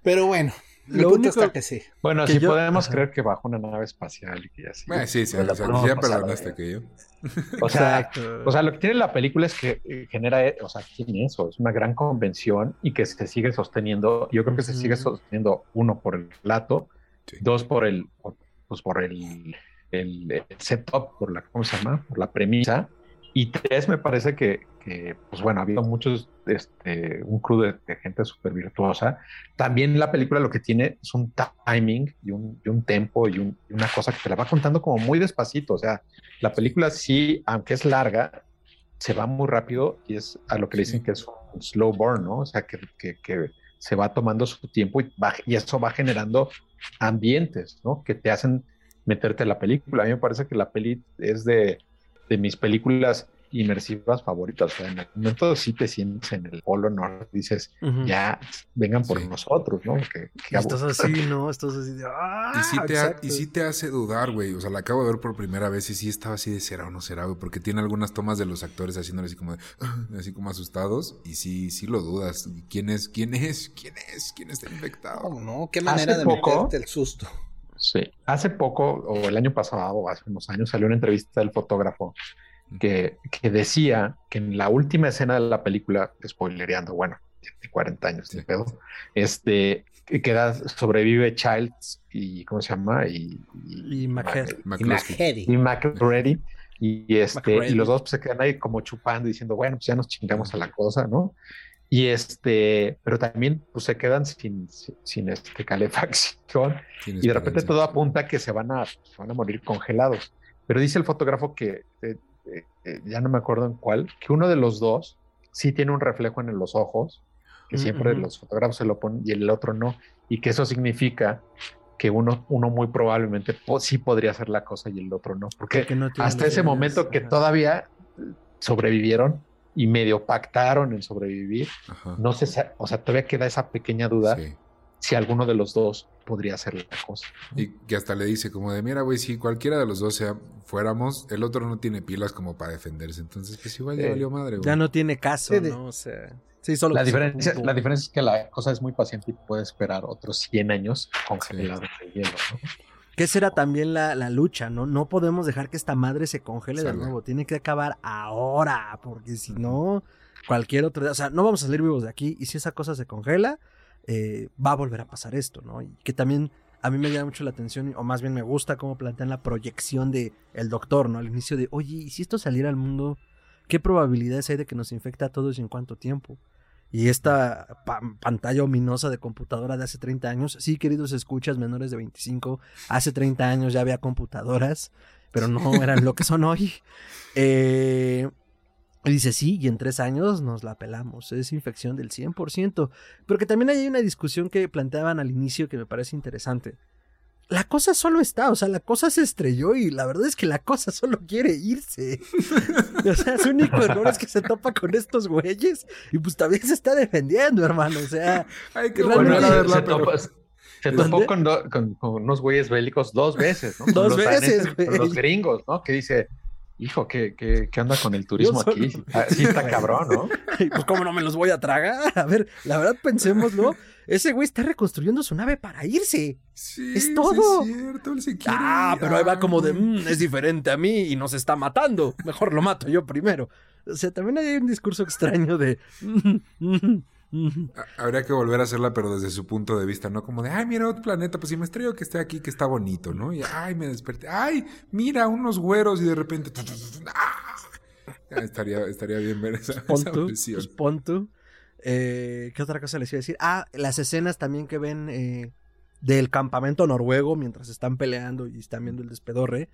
Pero bueno, lo único está que sí. Bueno, si podemos creer que bajó una nave espacial y que así. sí, sí, ya perdonaste que yo. O sea, o sea, lo que tiene la película es que eh, genera, eh, o sea, tiene eso, es una gran convención y que se sigue sosteniendo. Yo creo que se sigue sosteniendo, uno, por el plato, dos, por el, pues por el, el, setup, por la, ¿cómo se llama? Por la premisa. Y tres, me parece que, que, pues bueno, ha habido muchos, este, un crew de, gente súper virtuosa. También la película lo que tiene es un timing y un, y un tempo y, una cosa que te la va contando como muy despacito. O sea, la película sí, aunque es larga, se va muy rápido y es a lo que le dicen que es un slow burn, ¿no? O sea, que, que, que se va tomando su tiempo y, va, y eso va generando ambientes, ¿no? Que te hacen meterte en la película. A mí me parece que la peli es de, de mis películas inmersivas favoritas. O sea, en el momento sí te sientes en el polo norte, dices, ya vengan por nosotros, ¿no? Que, estás así, ¿no? Estás así de, ¡ah! Y sí te, y sí te hace dudar, güey. O sea, la acabo de ver por primera vez y sí estaba así de será o no será, güey. Porque tiene algunas tomas de los actores haciéndole así como, de, así como asustados. Y sí, sí lo dudas. ¿Quién es? ¿Quién es? ¿Quién es? ¿Quién está infectado? No, no, qué manera de poco, meterte el susto. Sí, hace poco, o el año pasado, o hace unos años, salió una entrevista del fotógrafo que, decía que en la última escena de la película, spoilereando, bueno, 40 años de pedo. Este, queda, sobrevive Childs y, ¿cómo se llama? Y, y, y Y Y, este, y los dos pues, se quedan ahí como chupando y diciendo, bueno, pues ya nos chingamos a la cosa, ¿no? Y este, pero también pues, se quedan sin, sin, este, calefacción. Y de repente todo apunta que se van, a, van a morir congelados. Pero dice el fotógrafo que, eh, eh, eh, ya no me acuerdo en cuál, que uno de los dos sí tiene un reflejo en los ojos, que siempre los fotógrafos se lo ponen y el otro no, y que eso significa que uno, uno muy probablemente sí podría hacer la cosa y el otro no, porque, hasta ese momento que todavía sobrevivieron, y medio pactaron en sobrevivir. No sé, o sea, todavía queda esa pequeña duda si alguno de los dos podría hacer la cosa. Y que hasta le dice como de, mira, güey, si cualquiera de los dos sea, fuéramos, el otro no tiene pilas como para defenderse. Entonces, pues igual ya valió madre, güey. Ya no tiene caso, ¿no? O sea... Sí, solo la, diferencia, la diferencia es que la cosa es muy paciente y puede esperar otros 100 años congelado en el hielo, ¿no? Que esa era también la, lucha, ¿no? No podemos dejar que esta madre se congele de nuevo. Tiene que acabar ahora, porque si no, cualquier otro O sea, no vamos a salir vivos de aquí. Y si esa cosa se congela, eh, va a volver a pasar esto, ¿no? Y que también a mí me llama mucho la atención, o más bien me gusta cómo plantean la proyección de el doctor, ¿no? Al inicio de, oye, ¿y si esto saliera al mundo? ¿Qué probabilidades hay de que nos infecte a todos y en cuánto tiempo? Y esta pantalla ominosa de computadora de hace 30 años, sí, queridos escuchas menores de 25, hace 30 años ya había computadoras, pero no eran lo que son hoy. Eh, y dice, sí, y en tres años nos la pelamos, es infección del 100%. Pero que también hay una discusión que planteaban al inicio que me parece interesante la cosa solo está, o sea, la cosa se estrelló y la verdad es que la cosa solo quiere irse. o sea, su único error es que se topa con estos güeyes y pues también se está defendiendo, hermano. O sea, Ay, qué bueno, se, topó con, unos güeyes bélicos dos veces, ¿no? Dos veces, güey. los gringos, ¿no? Que dice, hijo, ¿qué, qué, qué onda con el turismo aquí? Ah, sí está cabrón, ¿no? pues cómo no me los voy a tragar. A ver, la verdad pensémoslo. Ese güey está reconstruyendo su nave para irse. Sí, es todo. es cierto, él se quiere ah, pero ahí va como de, mm, es diferente a mí y nos está matando. Mejor lo mato yo primero. O sea, también hay un discurso extraño de... Mm, mm, Habría que volver a hacerla, pero desde su punto de vista, ¿no? Como de, ay, mira otro planeta, pues si me estrello que esté aquí, que está bonito, ¿no? Y, ay, me desperté, ay, mira unos güeros y de repente... ¡ah! Estaría, estaría bien ver esa, pues eh, ¿Qué otra cosa les iba a decir? Ah, las escenas también que ven eh, del campamento noruego mientras están peleando y están viendo el despedorre.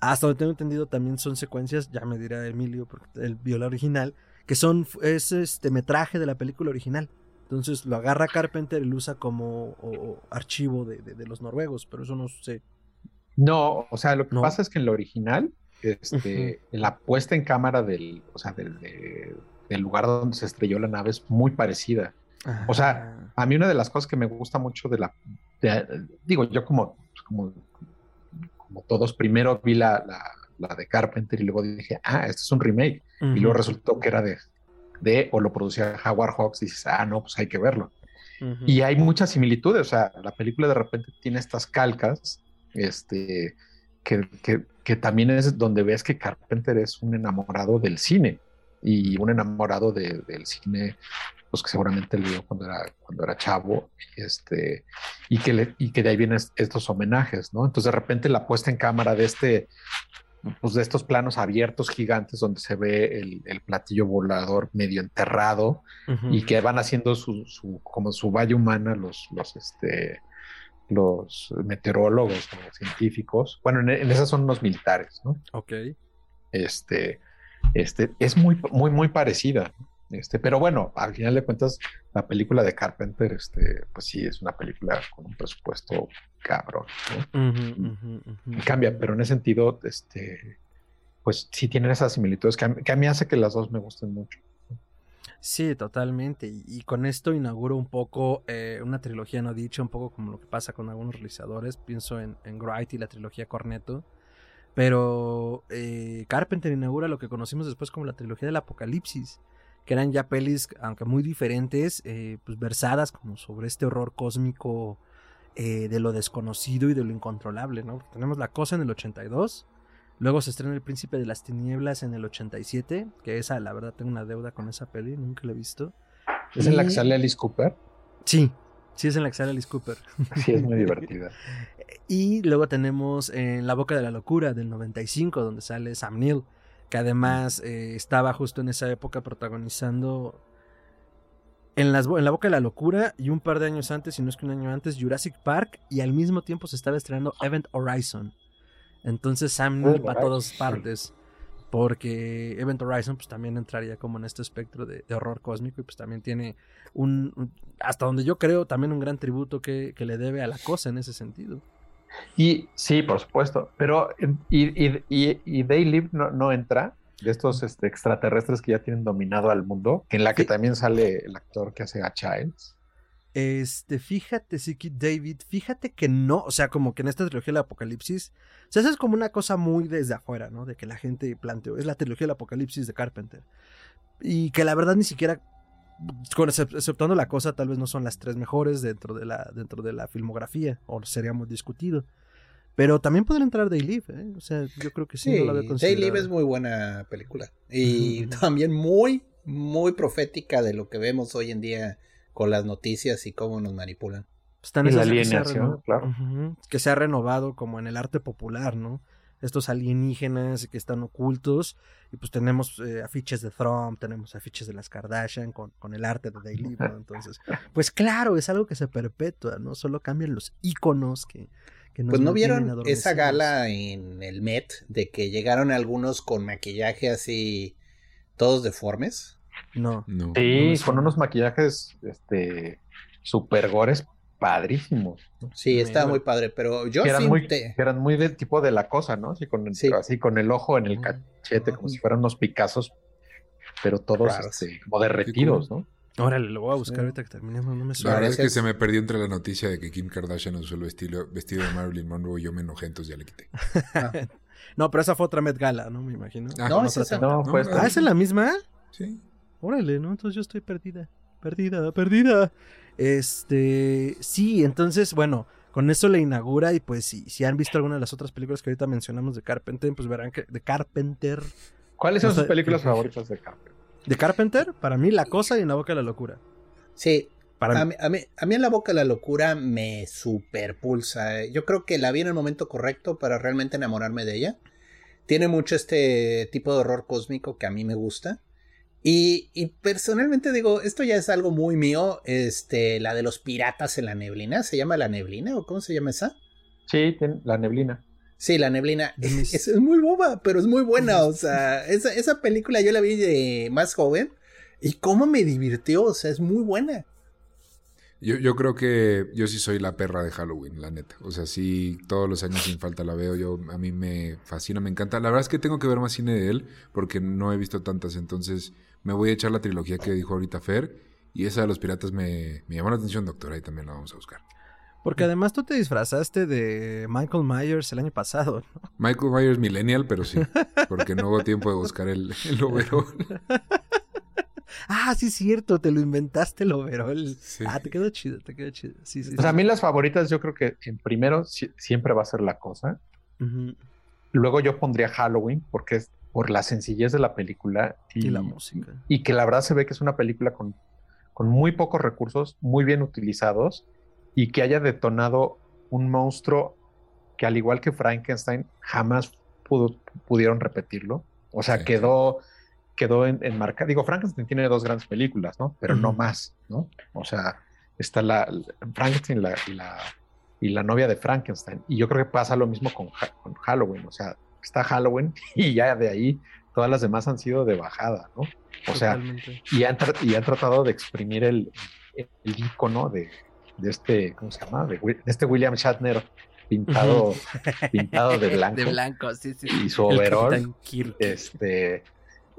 Hasta donde tengo entendido también son secuencias, ya me dirá Emilio, porque él vio la original, que son, es este metraje de la película original. Entonces lo agarra Carpenter y lo usa como archivo de, los noruegos, pero eso no sé. No, o sea, lo que pasa es que en la original, este, la puesta en cámara del, o sea, del, el lugar donde se estrelló la nave es muy parecida. O sea, a mí una de las cosas que me gusta mucho de la, digo, yo como, pues, como, como todos, primero vi la, la, de Carpenter y luego dije, ah, este es un remake. Y luego resultó que era de, de, o lo producía Howard Hawks y dices, ah, no, pues hay que verlo. Y hay muchas similitudes, o sea, la película de repente tiene estas calcas, este, que, que, que también es donde ves que Carpenter es un enamorado del cine y un enamorado del cine, pues que seguramente le vio cuando era, cuando era chavo, este, y, que le, y que de ahí vienen estos homenajes, ¿no? Entonces de repente la puesta en cámara de este, pues de estos planos abiertos gigantes donde se ve el, platillo volador medio enterrado y que van haciendo su, su, como su valle humana los, los, este, los meteorólogos o científicos. Bueno, en, en, esas son los militares, ¿no? Ok. Este, este, es muy, muy, muy parecida. Este, pero bueno, al final de cuentas, la película de Carpenter, este, pues sí, es una película con un presupuesto cabrón. Cambia, pero en ese sentido, este, pues sí tienen esas similitudes que a, mí hace que las dos me gusten mucho. Sí, totalmente. Y, con esto inauguro un poco eh, una trilogía no dicha, un poco como lo que pasa con algunos realizadores. Pienso en, en Wright y la trilogía Corneto pero eh, Carpenter inaugura lo que conocimos después como la trilogía del apocalipsis, que eran ya pelis, aunque muy diferentes, eh, pues versadas como sobre este horror cósmico eh, de lo desconocido y de lo incontrolable, ¿no? Tenemos La Cosa en el 82, luego se estrena El Príncipe de las Tinieblas en el 87, que esa, la verdad, tengo una deuda con esa peli, nunca la he visto. ¿Es en la que sale Alice Cooper? Sí, sí es en la que sale Alice Cooper. Sí, es muy divertida. y luego tenemos en La Boca de la Locura del 95, donde sale Sam Neill, que además eh, estaba justo en esa época protagonizando en, las, en La Boca de la Locura y un par de años antes, si no es que un año antes, Jurassic Park y al mismo tiempo se estaba estrenando Event Horizon. Entonces Sam Neill va a todas partes. Porque Event Horizon pues también entraría como en este espectro de, horror cósmico y pues también tiene un, hasta donde yo creo, también un gran tributo que, le debe a la cosa en ese sentido. Y sí, por supuesto, pero y, y, y, They Live no, no entra de estos este, extraterrestres que ya tienen dominado al mundo, en la que también sale el actor que hace a Childs. Este, fíjate, Siki David, fíjate que no, o sea, como que en esta trilogía del apocalipsis, o sea, eso es como una cosa muy desde afuera, ¿no? De que la gente planteó, es la trilogía del apocalipsis de Carpenter. Y que la verdad ni siquiera, con exceptuando la cosa, tal vez no son las tres mejores dentro de la, dentro de la filmografía, o seríamos discutido. Pero también podría entrar Day Live, ¿eh? O sea, yo creo que sí, no la Day Live es muy buena película. Y también muy, muy profética de lo que vemos hoy en día con las noticias y cómo nos manipulan. Están en la alineación, claro. que se ha renovado como en el arte popular, ¿no? Estos alienígenas que están ocultos. Y pues tenemos eh, afiches de Trump, tenemos afiches de las Kardashian con, con el arte de Daily, ¿no? Entonces, pues claro, es algo que se perpetúa, ¿no? Solo cambian los iconos que, que nos Pues no vieron esa gala en el Met de que llegaron algunos con maquillaje así, todos deformes. No. sí, con unos maquillajes este super gores padrísimos. Sí, estaba muy padre, pero yo eran, muy, eran muy del tipo de la cosa, ¿no? Así con, así con el ojo en el cachete, como si fueran unos picazos, pero todos este, como derretidos, ¿no? Órale, lo voy a buscar ahorita que terminemos, no me suena. La verdad es que se me perdió entre la noticia de que Kim Kardashian usó el vestido, vestido de Marilyn Monroe y yo me enojé, entonces ya le quité. no, pero esa fue otra Met Gala, ¿no? Me imagino. Ah, no, es esa. No, fue ah, ¿es en la misma? Sí. Órale, ¿no? Entonces yo estoy perdida. Perdida, perdida. Este. Sí, entonces, bueno, con eso le inaugura. Y pues, si, si han visto alguna de las otras películas que ahorita mencionamos de Carpenter, pues verán que de Carpenter. ¿Cuáles son sus películas favoritas de Carpenter? De Carpenter, para mí, La Cosa y En la Boca de la Locura. Sí. Para a, mí, a, mí, a mí En la Boca de la Locura me superpulsa. Yo creo que la vi en el momento correcto para realmente enamorarme de ella. Tiene mucho este tipo de horror cósmico que a mí me gusta. Y, personalmente digo, esto ya es algo muy mío, este, la de los piratas en la neblina, ¿se llama la neblina o cómo se llama esa? Sí, la neblina. Sí, la neblina. Es, muy boba, pero es muy buena. O sea, esa, esa, película yo la vi de más joven y cómo me divirtió. O sea, es muy buena. Yo, yo creo que yo sí soy la perra de Halloween, la neta. O sea, sí, todos los años sin falta la veo. Yo, a mí me fascina, me encanta. La verdad es que tengo que ver más cine de él porque no he visto tantas. Entonces, me voy a echar la trilogía que dijo ahorita Fer. Y esa de los piratas me, me llamó la atención, doctora, y también la vamos a buscar. Porque además tú te disfrazaste de Michael Myers el año pasado, ¿no? Michael Myers Millennial, pero sí. Porque no hubo tiempo de buscar el, el overall. Ah, sí, cierto, te lo inventaste el overall. Ah, te quedó chido, te quedó chido. Sí, sí, a mí las favoritas, yo creo que en primero siempre va a ser la cosa. Luego yo pondría Halloween, porque es por la sencillez de la película y, la música. Y que la verdad se ve que es una película con, con muy pocos recursos, muy bien utilizados y que haya detonado un monstruo que al igual que Frankenstein jamás pudo, pudieron repetirlo. O sea, quedó, quedó en, marca. Digo, Frankenstein tiene dos grandes películas, ¿no? Pero no más, ¿no? O sea, está la, Frankenstein la, la, y la novia de Frankenstein. Y yo creo que pasa lo mismo con, con Halloween. O sea, está Halloween y ya de ahí todas las demás han sido de bajada, ¿no? O sea, y han, y han tratado de exprimir el, el, icono de, de, este, ¿cómo se llama? De, este William Shatner pintado, pintado de blanco. De blanco, sí, sí. Y su overall. Este,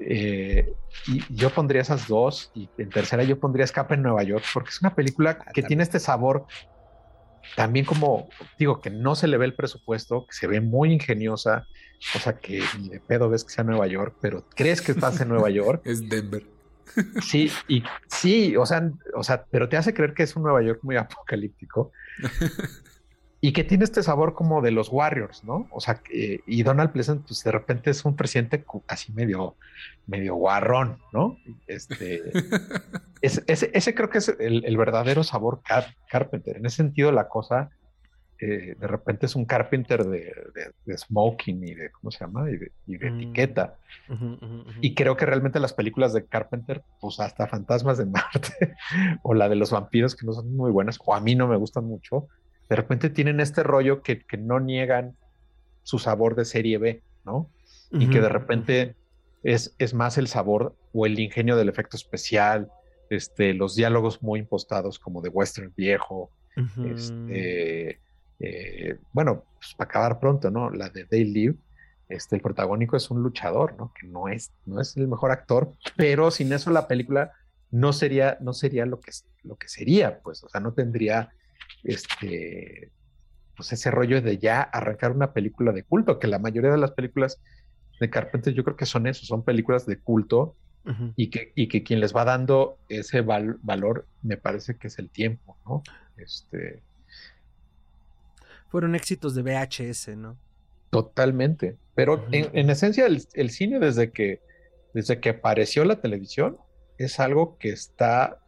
eh, y yo pondría esas dos y en tercera yo pondría Escape en Nueva York porque es una película que tiene este sabor también como digo que no se le ve el presupuesto, que se ve muy ingeniosa, o sea que ni de pedo ves que sea Nueva York, pero crees que estás en Nueva York. es Denver. Sí, y sí, o sea, o sea, pero te hace creer que es un Nueva York muy apocalíptico. y que tiene este sabor como de los Warriors, ¿no? O sea, y Donald Pleasant, pues de repente es un presidente así medio, medio guarrón, ¿no? Este, ese, creo que es el, verdadero sabor Carpenter. En ese sentido, la cosa eh, de repente es un Carpenter de, smoking y de, ¿cómo se llama? Y de, mm. etiqueta. Y creo que realmente las películas de Carpenter, pues hasta Fantasmas de Marte o la de los vampiros, que no son muy buenas, o a mí no me gustan mucho, de repente tienen este rollo que, no niegan su sabor de serie B, ¿no? Y que de repente es, es, más el sabor o el ingenio del efecto especial, este, los diálogos muy impostados como de western viejo, este, eh, bueno, pues para acabar pronto, ¿no? La de They Live, este, el protagónico es un luchador, ¿no? Que no es, no es el mejor actor, pero sin eso la película no sería, no sería lo que, lo que sería, pues, o sea, no tendría este, pues ese rollo de ya arrancar una película de culto, que la mayoría de las películas de Carpenter yo creo que son eso, son películas de culto y, que, y que quien les va dando ese valor me parece que es el tiempo, ¿no? Este... Fueron éxitos de VHS, ¿no? Totalmente, pero en, esencia el, cine desde que, desde que apareció la televisión es algo que está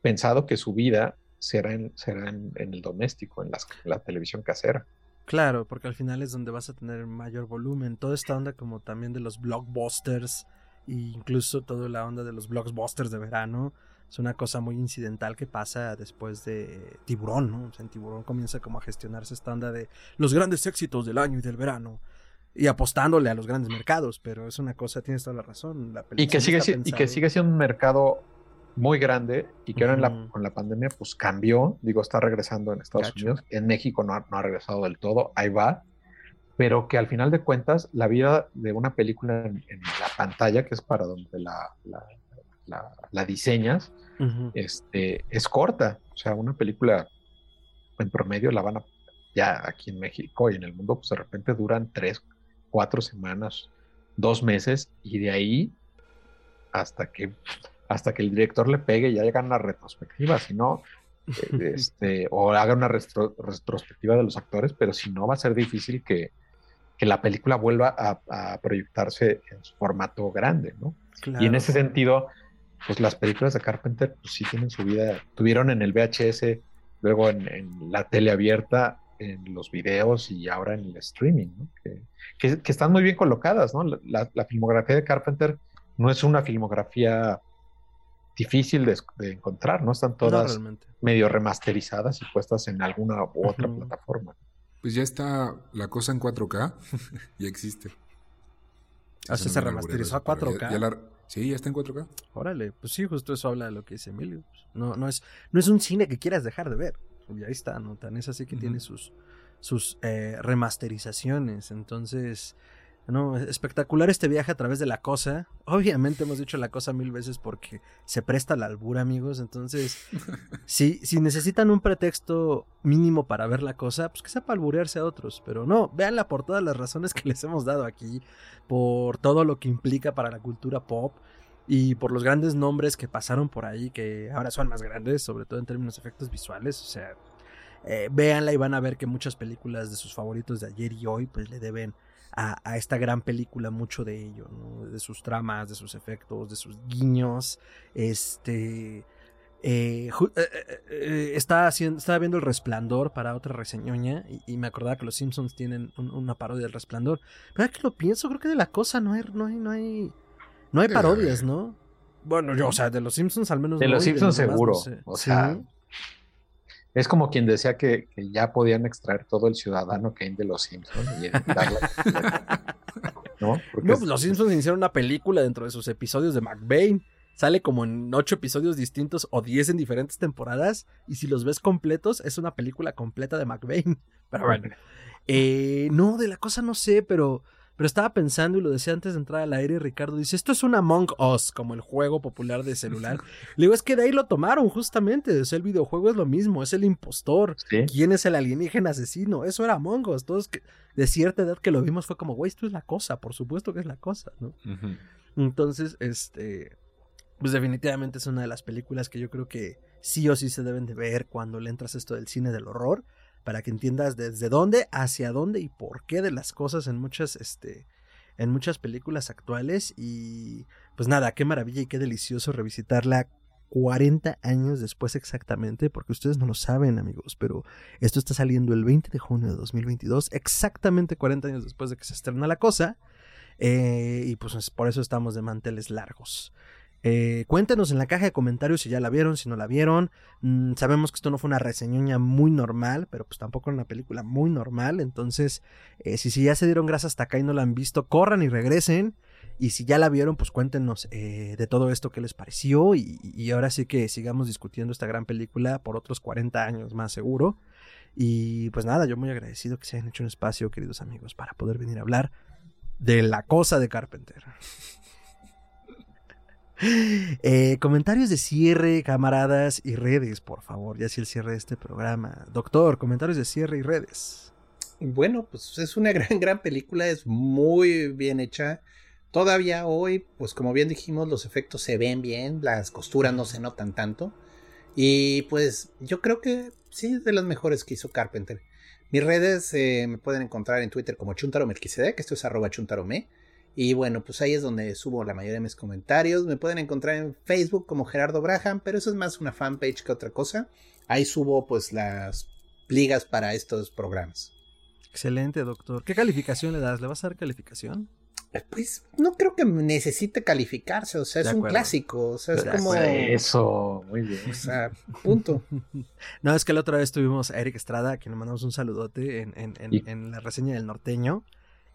pensado que su vida será en, será en, el doméstico, en la televisión casera. Claro, porque al final es donde vas a tener mayor volumen. Toda esta onda como también de los blockbusters e incluso toda la onda de los blockbusters de verano es una cosa muy incidental que pasa después de Tiburón, ¿no? O sea, en Tiburón comienza como a gestionarse esta onda de los grandes éxitos del año y del verano y apostándole a los grandes mercados, pero es una cosa, tienes toda la razón. y, que sigue, y que sigue siendo un mercado muy grande y que ahora con la pandemia pues cambió, digo, está regresando en Estados Unidos, en México no ha, regresado del todo, ahí va, pero que al final de cuentas la vida de una película en, la pantalla, que es para donde la, la, diseñas, este, es corta, o sea, una película en promedio la van a, ya aquí en México y en el mundo, pues de repente duran tres, cuatro semanas, dos meses y de ahí hasta que hasta que el director le pegue y haga una retrospectiva, si no, este, o haga una retrospectiva de los actores, pero si no va a ser difícil que, la película vuelva a, proyectarse en su formato grande, ¿no? Y en ese sentido, pues las películas de Carpenter, pues sí tienen su vida, tuvieron en el VHS, luego en, la tele abierta, en los videos y ahora en el streaming, ¿no? que, están muy bien colocadas, ¿no? La, la, filmografía de Carpenter no es una filmografía difícil de, encontrar, ¿no? Están todas medio remasterizadas y puestas en alguna u otra plataforma. Pues ya está la cosa en 4K, ya existe. ¿Ah, se remasterizó a 4K? Sí, ya está en 4K. Órale, pues sí, justo eso habla de lo que dice Emilio. No, no, es, no es un cine que quieras dejar de ver. Y ahí está, ¿no? Tan es así que tiene sus, sus eh, remasterizaciones. Entonces, no, espectacular este viaje a través de la cosa. Obviamente hemos dicho la cosa mil veces porque se presta la albura, amigos. Entonces, si, si necesitan un pretexto mínimo para ver la cosa, pues que sepa alburearse a otros. Pero no, véanla por todas las razones que les hemos dado aquí, por todo lo que implica para la cultura pop y por los grandes nombres que pasaron por ahí, que ahora son más grandes, sobre todo en términos de efectos visuales. O sea, eh, véanla y van a ver que muchas películas de sus favoritos de ayer y hoy, pues le deben a, esta gran película mucho de ello, de sus tramas, de sus efectos, de sus guiños. Este. Eh, eh, eh, estaba, viendo El Resplandor para otra reseñoña y, me acordaba que los Simpsons tienen una parodia del Resplandor. Pero que lo pienso, creo que de la cosa no hay, no hay, no hay, no hay parodias, ¿no? Bueno, yo, o sea, de los Simpsons al menos. De los Simpsons seguro. O sea, es como quien decía que, ya podían extraer todo el ciudadano Kane de los Simpsons y ¿No? Pues los Simpsons hicieron una película dentro de sus episodios de McBain. Sale como en ocho episodios distintos o diez en diferentes temporadas. Y si los ves completos, es una película completa de McBain. Pero bueno. Eh, no, de la cosa no sé, pero pero estaba pensando y lo decía antes de entrar al aire, Ricardo dice, esto es un Among Us, como el juego popular de celular. Le digo, es que de ahí lo tomaron justamente, el videojuego es lo mismo, es el impostor. ¿Quién es el alienígena asesino? Eso era Among Us. Todos que, de cierta edad que lo vimos fue como, güey, esto es la cosa, por supuesto que es la cosa, ¿no? Entonces, este, pues definitivamente es una de las películas que yo creo que sí o sí se deben de ver cuando le entras esto del cine del horror para que entiendas desde dónde, hacia dónde y por qué de las cosas en muchas, este, en muchas películas actuales. Y pues nada, qué maravilla y qué delicioso revisitarla 40 años después exactamente, porque ustedes no lo saben amigos, pero esto está saliendo el 20 de junio de 2022, exactamente 40 años después de que se estrena la cosa, eh, y pues por eso estamos de manteles largos. Eh, cuéntenos en la caja de comentarios si ya la vieron, si no la vieron. Mm, sabemos que esto no fue una reseñoña muy normal, pero pues tampoco una película muy normal. Entonces, eh, si, si, ya se dieron grasa hasta acá y no la han visto, corran y regresen. Y si ya la vieron, pues cuéntenos eh, de todo esto que les pareció. Y, ahora sí que sigamos discutiendo esta gran película por otros 40 años más seguro. Y pues nada, yo muy agradecido que se hayan hecho un espacio, queridos amigos, para poder venir a hablar de la cosa de Carpenter. Eh, comentarios de cierre, camaradas y redes, por favor. Ya si el cierre de este programa. Doctor, comentarios de cierre y redes. Bueno, pues es una gran, gran película, es muy bien hecha. Todavía hoy, pues como bien dijimos, los efectos se ven bien, las costuras no se notan tanto. Y pues yo creo que sí es de las mejores que hizo Carpenter. Mis redes eh, me pueden encontrar en Twitter como Chuntaro que esto es arroba chuntarome. Y bueno, pues ahí es donde subo la mayoría de mis comentarios. Me pueden encontrar en Facebook como Gerardo Braham, pero eso es más una fanpage que otra cosa. Ahí subo pues las ligas para estos programas. Excelente, doctor. ¿Qué calificación le das? ¿Le vas a dar calificación? Pues no creo que necesite calificarse, o sea, es un clásico, o sea, es como... Eso, muy bien. O sea, punto. no, es que la otra vez tuvimos a Eric Estrada, a quien le mandamos un saludote en, en, en, la reseña del norteño,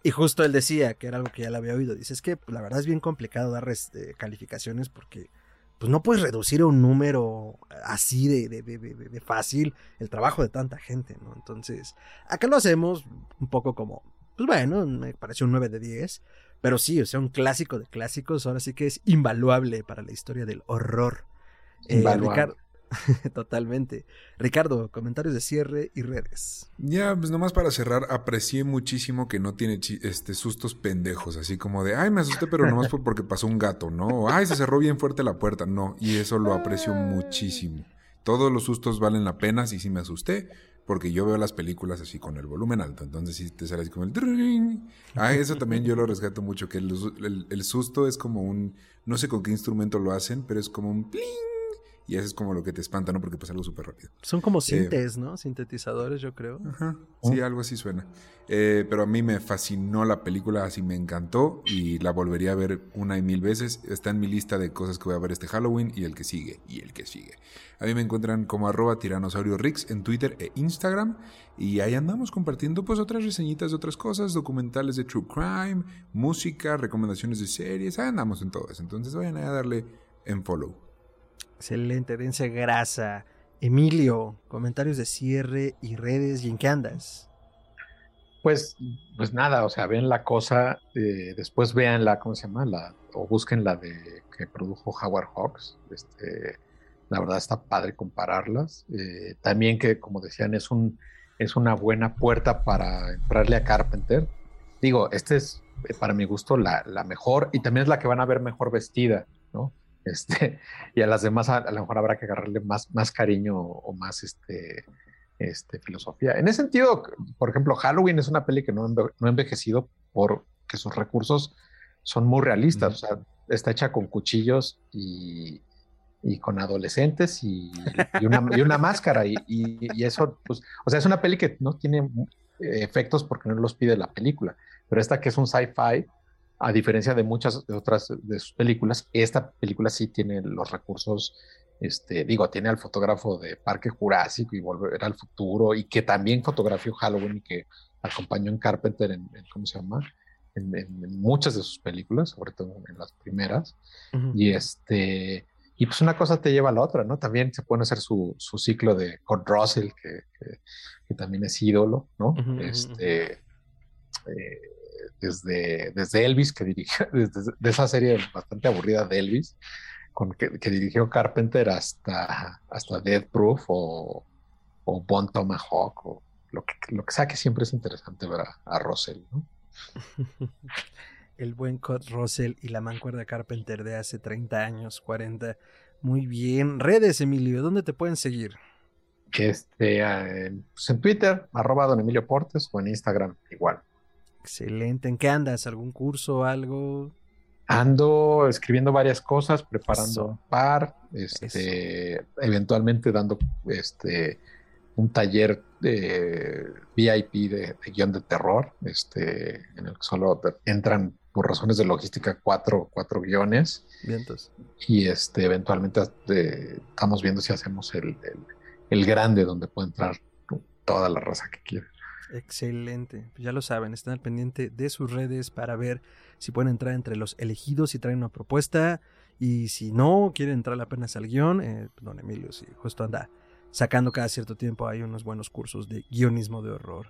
y justo él decía, que era algo que ya le había oído, dice, es que pues, la verdad es bien complicado dar este, calificaciones porque pues no puedes reducir a un número así de, de, de, de, fácil el trabajo de tanta gente, ¿no? Entonces, acá lo hacemos un poco como, pues bueno, me pareció un 9 de 10, pero sí, o sea, un clásico de clásicos, ahora sí que es invaluable para la historia del horror. Eh, Ricardo, totalmente. Ricardo, comentarios de cierre y redes. Ya, pues nomás para cerrar, aprecié muchísimo que no tiene este sustos pendejos, así como de, ay, me asusté, pero nomás fue porque pasó un gato, ¿no? Ay, se cerró bien fuerte la puerta, no, y eso lo aprecio muchísimo. Todos los sustos valen la pena, si sí me asusté, porque yo veo las películas así con el volumen alto, entonces si te sale así como el... Ah, eso también yo lo rescato mucho, que el, susto es como un... No sé con qué instrumento lo hacen, pero es como un... Pling, y eso es como lo que te espanta, ¿no? Porque pasa algo súper rápido. Son como eh, sintes, ¿no? Sintetizadores, yo creo. Ajá. Sí, oh. algo así suena. Eh, pero a mí me fascinó la película, así me encantó y la volvería a ver una y mil veces. Está en mi lista de cosas que voy a ver este Halloween y el que sigue, y el que sigue. A mí me encuentran como arroba tiranosaurio Rix en Twitter e Instagram. Y ahí andamos compartiendo pues otras reseñitas de otras cosas, documentales de True Crime, música, recomendaciones de series. Ahí andamos en todo eso. Entonces vayan a darle en follow. Excelente, dense grasa. Emilio, comentarios de cierre y redes, ¿y en qué andas? Pues, pues nada, o sea, ven la cosa, eh, después vean la, ¿cómo se llama? La, o busquen la de que produjo Howard Hawks. Este, la verdad está padre compararlas. Eh, también que, como decían, es un es una buena puerta para entrarle a Carpenter. Digo, este es eh, para mi gusto la, la mejor y también es la que van a ver mejor vestida, ¿no? Este, y a las demás a, lo mejor habrá que agarrarle más, más cariño o, más este, este, filosofía. En ese sentido, por ejemplo, Halloween es una peli que no, no ha envejecido porque sus recursos son muy realistas. O sea, está hecha con cuchillos y, y con adolescentes y, y, una, y una, máscara. Y, y, eso, pues, o sea, es una peli que no tiene efectos porque no los pide la película. Pero esta que es un sci-fi, a diferencia de muchas de otras de sus películas, esta película sí tiene los recursos, este, digo, tiene al fotógrafo de Parque Jurásico y Volver al Futuro, y que también fotografió Halloween y que acompañó en Carpenter en, ¿cómo se llama? En, muchas de sus películas, sobre todo en las primeras. Y este, y pues una cosa te lleva a la otra, ¿no? También se puede hacer su, su ciclo de Kurt Russell, que, que, también es ídolo, ¿no? este, eh, desde, desde Elvis, que dirigió, desde de esa serie bastante aburrida de Elvis, con que, dirigió Carpenter hasta, hasta Death Proof o, o Bon Tomahawk o lo que, lo que sea que siempre es interesante ver a, Russell, ¿no? El buen Kurt Russell y la mancuerda Carpenter de hace 30 años, 40. Muy bien. Redes, Emilio, ¿dónde te pueden seguir? Este, eh, pues en Twitter, arroba don Emilio Portes, o en Instagram, igual. Excelente. ¿En qué andas? ¿Algún curso, algo? Ando escribiendo varias cosas, preparando un par, este, eventualmente dando este un taller de VIP de, guion de terror, este, en el que solo entran por razones de logística cuatro, cuatro guiones. Vientos. Y este, eventualmente estamos viendo si hacemos el, el, grande donde puede entrar toda la raza que quiera. Excelente. Pues ya lo saben, están al pendiente de sus redes para ver si pueden entrar entre los elegidos y traen una propuesta. Y si no quieren entrar apenas al guion, eh, don Emilio, si justo anda sacando cada cierto tiempo hay unos buenos cursos de guionismo de horror.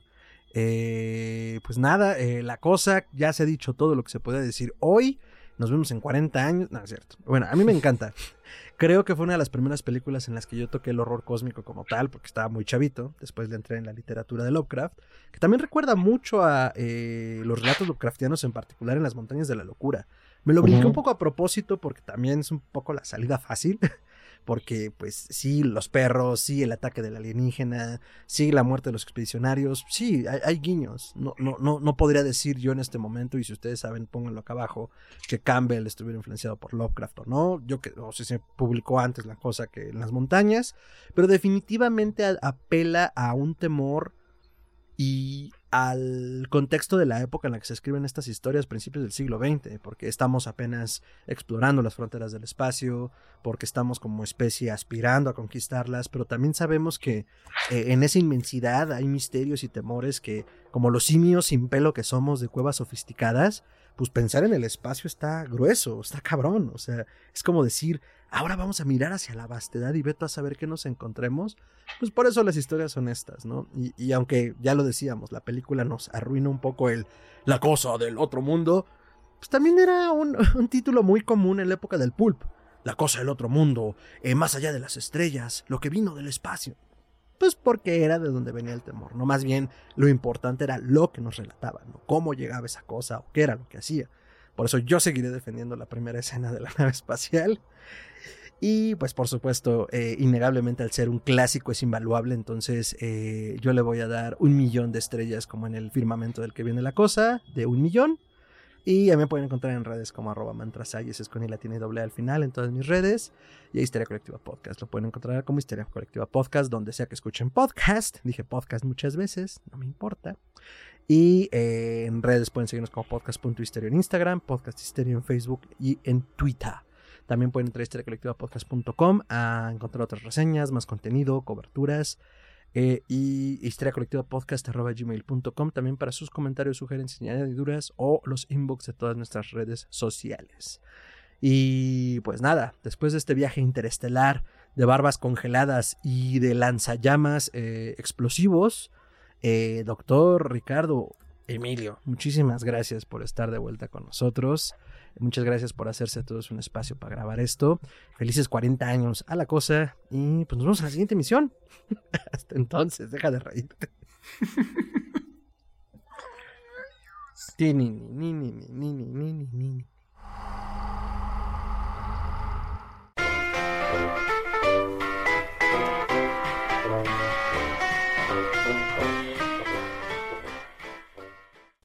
Eh, pues nada, eh, la cosa, ya se ha dicho todo lo que se puede decir hoy. Nos vemos en 40 años. No, es cierto. Bueno, a mí me encanta. Creo que fue una de las primeras películas en las que yo toqué el horror cósmico como tal, porque estaba muy chavito. Después de entrar en la literatura de Lovecraft, que también recuerda mucho a eh, los relatos Lovecraftianos, en particular en las montañas de la locura. Me lo brinqué un poco a propósito porque también es un poco la salida fácil. Porque pues sí, los perros, sí, el ataque del alienígena, sí, la muerte de los expedicionarios, sí, hay, guiños. No, no, no, no podría decir yo en este momento, y si ustedes saben, pónganlo acá abajo, que Campbell estuviera influenciado por Lovecraft o no. Yo que no sé si se publicó antes la cosa que en las montañas, pero definitivamente apela a un temor y al contexto de la época en la que se escriben estas historias, principios del siglo XX, porque estamos apenas explorando las fronteras del espacio, porque estamos como especie aspirando a conquistarlas, pero también sabemos que eh, en esa inmensidad hay misterios y temores que, como los simios sin pelo que somos de cuevas sofisticadas, pues pensar en el espacio está grueso, está cabrón, o sea, es como decir, ahora vamos a mirar hacia la vastedad y veto a saber qué nos encontremos. Pues por eso las historias son estas, ¿no? Y, aunque ya lo decíamos, la película nos arruina un poco el la cosa del otro mundo, pues también era un, título muy común en la época del pulp. La cosa del otro mundo, eh, más allá de las estrellas, lo que vino del espacio. Pues porque era de donde venía el temor, ¿no? Más bien lo importante era lo que nos relataban, ¿no? Cómo llegaba esa cosa o qué era lo que hacía. Por eso yo seguiré defendiendo la primera escena de la nave espacial. Y pues por supuesto, eh, innegablemente al ser un clásico es invaluable, entonces eh, yo le voy a dar un millón de estrellas como en el firmamento del que viene la cosa, de un millón. Y ya me pueden encontrar en redes como arroba mantrasayes, es con y doble al final en todas mis redes. Y Histeria Colectiva Podcast. Lo pueden encontrar como Histeria Colectiva Podcast, donde sea que escuchen podcast. Dije podcast muchas veces, no me importa. Y eh, en redes pueden seguirnos como podcast.histerio en Instagram, podcast en Facebook y en Twitter. También pueden entrar a historiacolectivapodcast.com a encontrar otras reseñas, más contenido, coberturas. Eh, y historiacolectivapodcast.gmail.com también para sus comentarios, sugerencias añadiduras o los inbox de todas nuestras redes sociales. Y pues nada, después de este viaje interestelar de barbas congeladas y de lanzallamas eh, explosivos, eh, doctor Ricardo Emilio, muchísimas gracias por estar de vuelta con nosotros. Muchas gracias por hacerse a todos un espacio para grabar esto. Felices 40 años a la cosa y pues nos vemos en la siguiente misión. Hasta entonces, deja de reírte. ni, ni, ni, ni, ni, ni, ni, ni.